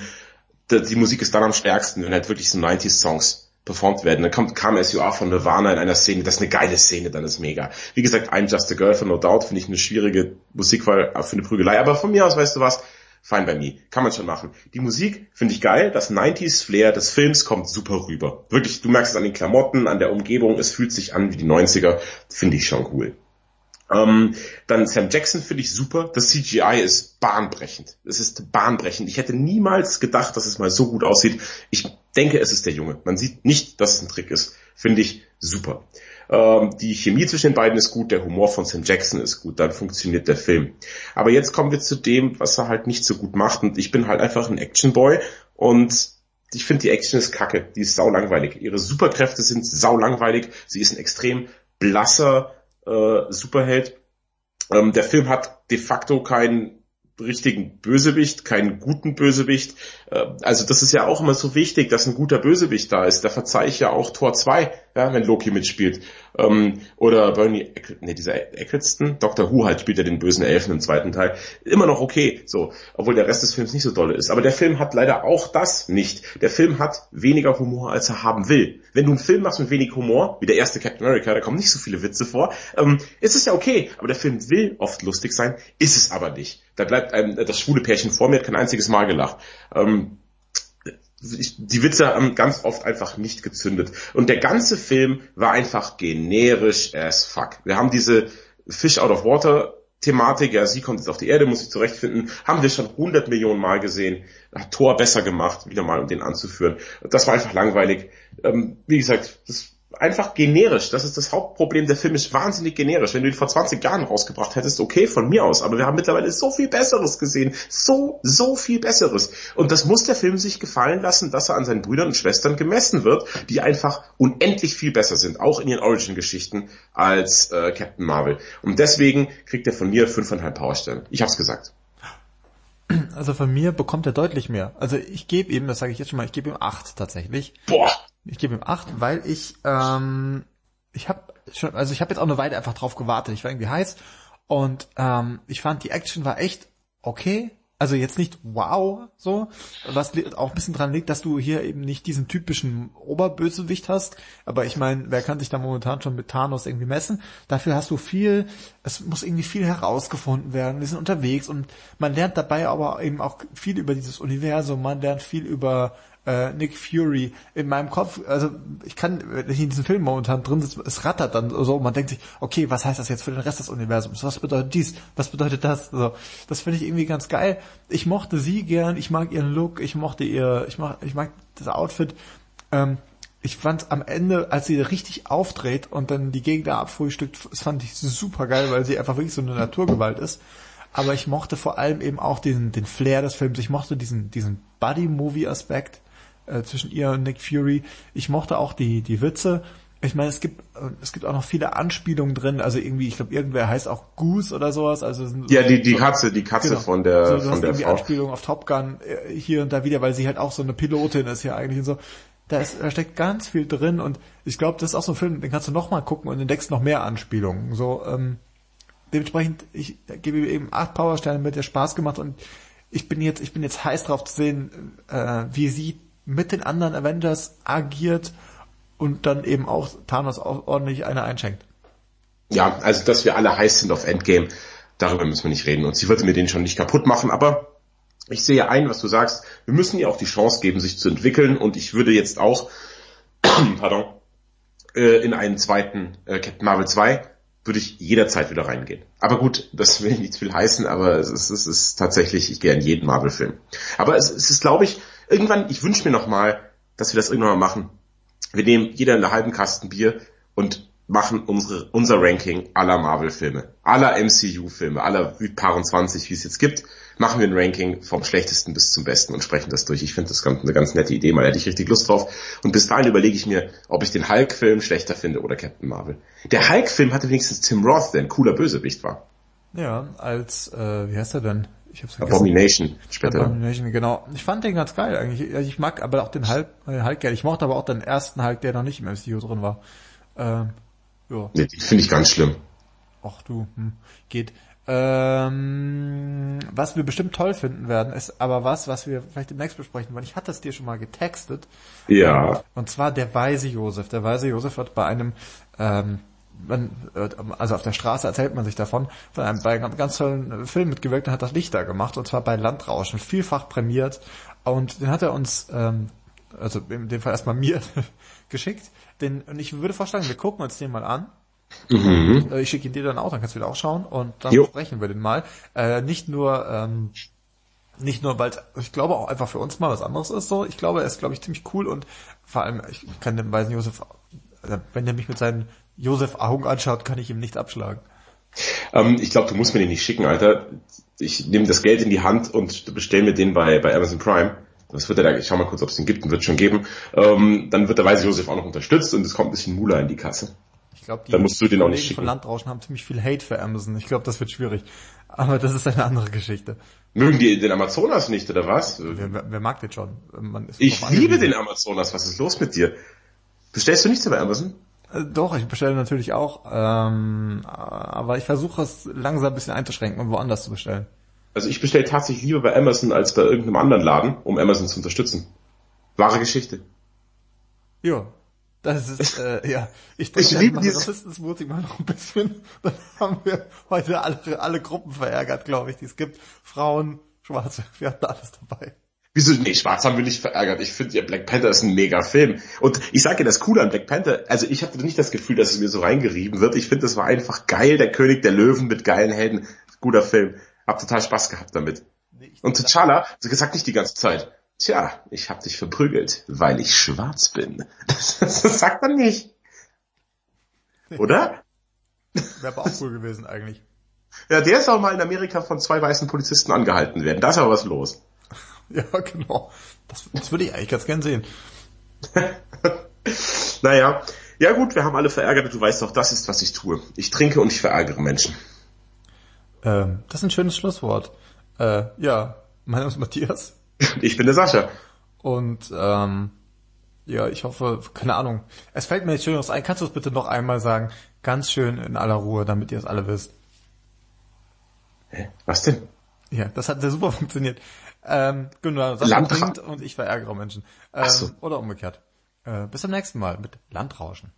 die, Musik ist dann am stärksten, wenn halt wirklich so 90s Songs performt werden. Dann kommt, kam SUA von Nirvana in einer Szene, das ist eine geile Szene, dann ist mega. Wie gesagt, I'm Just a Girl von No Doubt finde ich eine schwierige Musikwahl für eine Prügelei, aber von mir aus, weißt du was, fine by me. Kann man schon machen. Die Musik finde ich geil, das 90s Flair des Films kommt super rüber. Wirklich, du merkst es an den Klamotten, an der Umgebung, es fühlt sich an wie die 90er, finde ich schon cool. Ähm, dann Sam Jackson finde ich super. Das CGI ist bahnbrechend. Es ist bahnbrechend. Ich hätte niemals gedacht, dass es mal so gut aussieht. Ich denke, es ist der Junge. Man sieht nicht, dass es ein Trick ist. Finde ich super. Ähm, die Chemie zwischen den beiden ist gut, der Humor von Sam Jackson ist gut, dann funktioniert der Film. Aber jetzt kommen wir zu dem, was er halt nicht so gut macht. Und ich bin halt einfach ein Actionboy und ich finde die Action ist kacke, die ist sau langweilig. Ihre Superkräfte sind sau langweilig. Sie ist ein extrem blasser, äh, Superheld. Ähm, der Film hat de facto keinen richtigen Bösewicht, keinen guten Bösewicht. Äh, also das ist ja auch immer so wichtig, dass ein guter Bösewicht da ist. Da verzeih ich ja auch Tor 2, ja, wenn Loki mitspielt. Ähm, oder Bernie, Eck, nee, dieser Eccleston, Dr. Who halt spielt ja den bösen Elfen im zweiten Teil. Immer noch okay, so, obwohl der Rest des Films nicht so dolle ist. Aber der Film hat leider auch das nicht. Der Film hat weniger Humor, als er haben will. Wenn du einen Film machst mit wenig Humor, wie der erste Captain America, da kommen nicht so viele Witze vor, ähm, ist es ja okay. Aber der Film will oft lustig sein, ist es aber nicht. Da bleibt einem das schwule Pärchen vor mir, hat kein einziges Mal gelacht. Ähm, die Witze haben ganz oft einfach nicht gezündet. Und der ganze Film war einfach generisch as fuck. Wir haben diese Fish out of water Thematik, ja, sie kommt jetzt auf die Erde, muss sich zurechtfinden, haben wir schon 100 Millionen Mal gesehen, hat Thor besser gemacht, wieder mal, um den anzuführen. Das war einfach langweilig. Ähm, wie gesagt, das einfach generisch. Das ist das Hauptproblem. Der Film ist wahnsinnig generisch. Wenn du ihn vor 20 Jahren rausgebracht hättest, okay, von mir aus. Aber wir haben mittlerweile so viel Besseres gesehen. So, so viel Besseres. Und das muss der Film sich gefallen lassen, dass er an seinen Brüdern und Schwestern gemessen wird, die einfach unendlich viel besser sind. Auch in ihren Origin-Geschichten als äh, Captain Marvel. Und deswegen kriegt er von mir fünfeinhalb Powerstellen. Ich hab's gesagt. Also von mir bekommt er deutlich mehr. Also ich gebe ihm, das sage ich jetzt schon mal, ich gebe ihm acht tatsächlich. Boah! Ich gebe ihm acht, weil ich, ähm, ich habe schon, also ich habe jetzt auch eine Weile einfach drauf gewartet. Ich war irgendwie heiß und ähm, ich fand die Action war echt okay. Also jetzt nicht wow, so, was auch ein bisschen dran liegt, dass du hier eben nicht diesen typischen Oberbösewicht hast. Aber ich meine, wer kann sich da momentan schon mit Thanos irgendwie messen? Dafür hast du viel, es muss irgendwie viel herausgefunden werden. Wir sind unterwegs und man lernt dabei aber eben auch viel über dieses Universum, man lernt viel über äh, Nick Fury in meinem Kopf, also ich kann, wenn ich in diesem Film momentan drin sitze, es rattert dann so, man denkt sich, okay, was heißt das jetzt für den Rest des Universums? Was bedeutet dies? Was bedeutet das? So, das finde ich irgendwie ganz geil. Ich mochte sie gern, ich mag ihren Look, ich mochte ihr, ich mag, ich mag das Outfit. Ähm, ich fand am Ende, als sie richtig aufdreht und dann die Gegner abfrühstückt, das fand ich super geil, weil sie einfach wirklich so eine Naturgewalt ist. Aber ich mochte vor allem eben auch den, den Flair des Films. Ich mochte diesen, diesen Buddy-Movie-Aspekt äh, zwischen ihr und Nick Fury. Ich mochte auch die, die Witze. Ich meine, es gibt äh, es gibt auch noch viele Anspielungen drin. Also irgendwie, ich glaube, irgendwer heißt auch Goose oder sowas. Also ja, die die Katze, die Katze genau. von der so, von der irgendwie Frau. Anspielungen auf Top Gun äh, hier und da wieder, weil sie halt auch so eine Pilotin ist ja eigentlich und so. Da, ist, da steckt ganz viel drin und ich glaube, das ist auch so ein Film, den kannst du noch mal gucken und entdeckst noch mehr Anspielungen. So ähm, dementsprechend, ich gebe eben acht Powersterne mit, der Spaß gemacht und ich bin jetzt ich bin jetzt heiß drauf zu sehen, äh, wie sie mit den anderen Avengers agiert und dann eben auch Thanos auch ordentlich eine einschenkt. Ja, also dass wir alle heiß sind auf Endgame, darüber müssen wir nicht reden. Und sie würde mir den schon nicht kaputt machen, aber ich sehe ein, was du sagst. Wir müssen ihr auch die Chance geben, sich zu entwickeln. Und ich würde jetzt auch, pardon, äh, in einen zweiten äh, Captain Marvel 2 würde ich jederzeit wieder reingehen. Aber gut, das will nicht viel heißen, aber es ist, es ist tatsächlich, ich gehe in jeden Marvel-Film. Aber es, es ist, glaube ich, irgendwann, ich wünsche mir nochmal, dass wir das irgendwann mal machen. Wir nehmen jeder einen halben Kasten Bier und machen unsere, unser Ranking aller Marvel-Filme, aller MCU-Filme, aller Paar 20, wie es jetzt gibt, machen wir ein Ranking vom schlechtesten bis zum besten und sprechen das durch. Ich finde das ganz, eine ganz nette Idee, mal hätte ich richtig Lust drauf. Und bis dahin überlege ich mir, ob ich den Hulk-Film schlechter finde oder Captain Marvel. Der Hulk-Film hatte wenigstens Tim Roth, der ein cooler Bösewicht war. Ja, als, äh, wie heißt er denn? Ich hab's vergessen. Abomination später. Abomination, genau. Ich fand den ganz geil eigentlich. Ich mag aber auch den Hulk, äh, Hulk gerne. Ich mochte aber auch den ersten Hulk, der noch nicht im MCU drin war. Ähm, ja. Nee, die finde ich ganz schlimm. Ach du, hm, geht. Ähm, was wir bestimmt toll finden werden, ist aber was, was wir vielleicht demnächst besprechen, weil ich hatte es dir schon mal getextet. Ja. Und zwar der weise Josef. Der weise Josef wird bei einem ähm, man, äh, also auf der Straße erzählt man sich davon, von einem bei einem ganz tollen Film mitgewirkt und hat das Licht da gemacht, und zwar bei Landrauschen, vielfach prämiert. Und den hat er uns, ähm, also in dem Fall erstmal mir geschickt. Den, und ich würde vorschlagen, wir gucken uns den mal an. Mhm. Äh, ich schicke ihn dir dann auch, dann kannst du wieder auch schauen und dann jo. sprechen wir den mal. Äh, nicht nur, ähm, nicht nur, weil ich glaube auch einfach für uns mal was anderes ist so. Ich glaube, er ist, glaube ich, ziemlich cool und vor allem, ich kann den Weisen Josef, äh, wenn er mich mit seinen Josef Augen anschaut, kann ich ihm nicht abschlagen. Ähm, ich glaube, du musst mir den nicht schicken, Alter. Ich nehme das Geld in die Hand und bestell mir den bei, bei Amazon Prime. Das wird er da, ich schau mal kurz, ob es den gibt, und wird schon geben. Ähm, dann wird der Weise Josef auch noch unterstützt und es kommt ein bisschen Mula in die Kasse. Ich glaube, die dann musst du den auch nicht schicken. von Landrauschen haben ziemlich viel Hate für Amazon. Ich glaube, das wird schwierig. Aber das ist eine andere Geschichte. Mögen die den Amazonas nicht, oder was? Wer, wer, wer mag den schon? ich liebe den Amazonas. Was ist los mit dir? Bestellst du nichts bei Amazon? Äh, Doch, ich bestelle natürlich auch, ähm, aber ich versuche es langsam ein bisschen einzuschränken und woanders zu bestellen. Also ich bestelle tatsächlich lieber bei Amazon als bei irgendeinem anderen Laden, um Amazon zu unterstützen. Wahre Geschichte. Ja, das ist, äh, ja, ich Ich denke, liebe an dieses- Rassistensmutig mal noch ein bisschen, dann haben wir heute alle, alle Gruppen verärgert, glaube ich, die es gibt. Frauen, Schwarze, wir hatten alles dabei. Wieso? Nee, Schwarz haben wir nicht verärgert. Ich finde ja, Black Panther ist ein mega Film. Und ich sage dir das Coole an Black Panther, also ich hatte nicht das Gefühl, dass es mir so reingerieben wird. Ich finde, das war einfach geil. Der König der Löwen mit geilen Helden. Guter Film. Hab total Spaß gehabt damit. Nee, Und T'Challa, so gesagt nicht die ganze Zeit. Tja, ich hab dich verprügelt, weil ich schwarz bin. Das, das sagt man nicht. Oder? Wäre aber auch cool gewesen eigentlich. Ja, der soll mal in Amerika von zwei weißen Polizisten angehalten werden. Da ist aber was los. Ja, genau. Das, das würde ich eigentlich ganz gern sehen. Naja, ja gut, wir haben alle verärgert. Du weißt doch, das ist, was ich tue. Ich trinke und ich verärgere Menschen. Ähm, das ist ein schönes Schlusswort. Äh, ja, mein Name ist Matthias. Ich bin der Sascha. Und ähm, ja, ich hoffe, keine Ahnung. Es fällt mir jetzt schön was ein. Kannst du es bitte noch einmal sagen? Ganz schön in aller Ruhe, damit ihr es alle wisst. Hä? Was denn? Ja, das hat sehr super funktioniert. Ähm, genau, Sascha Landra- trinkt und ich verärgere Menschen. Ähm, so. Oder umgekehrt. Äh, bis zum nächsten Mal mit Landrauschen.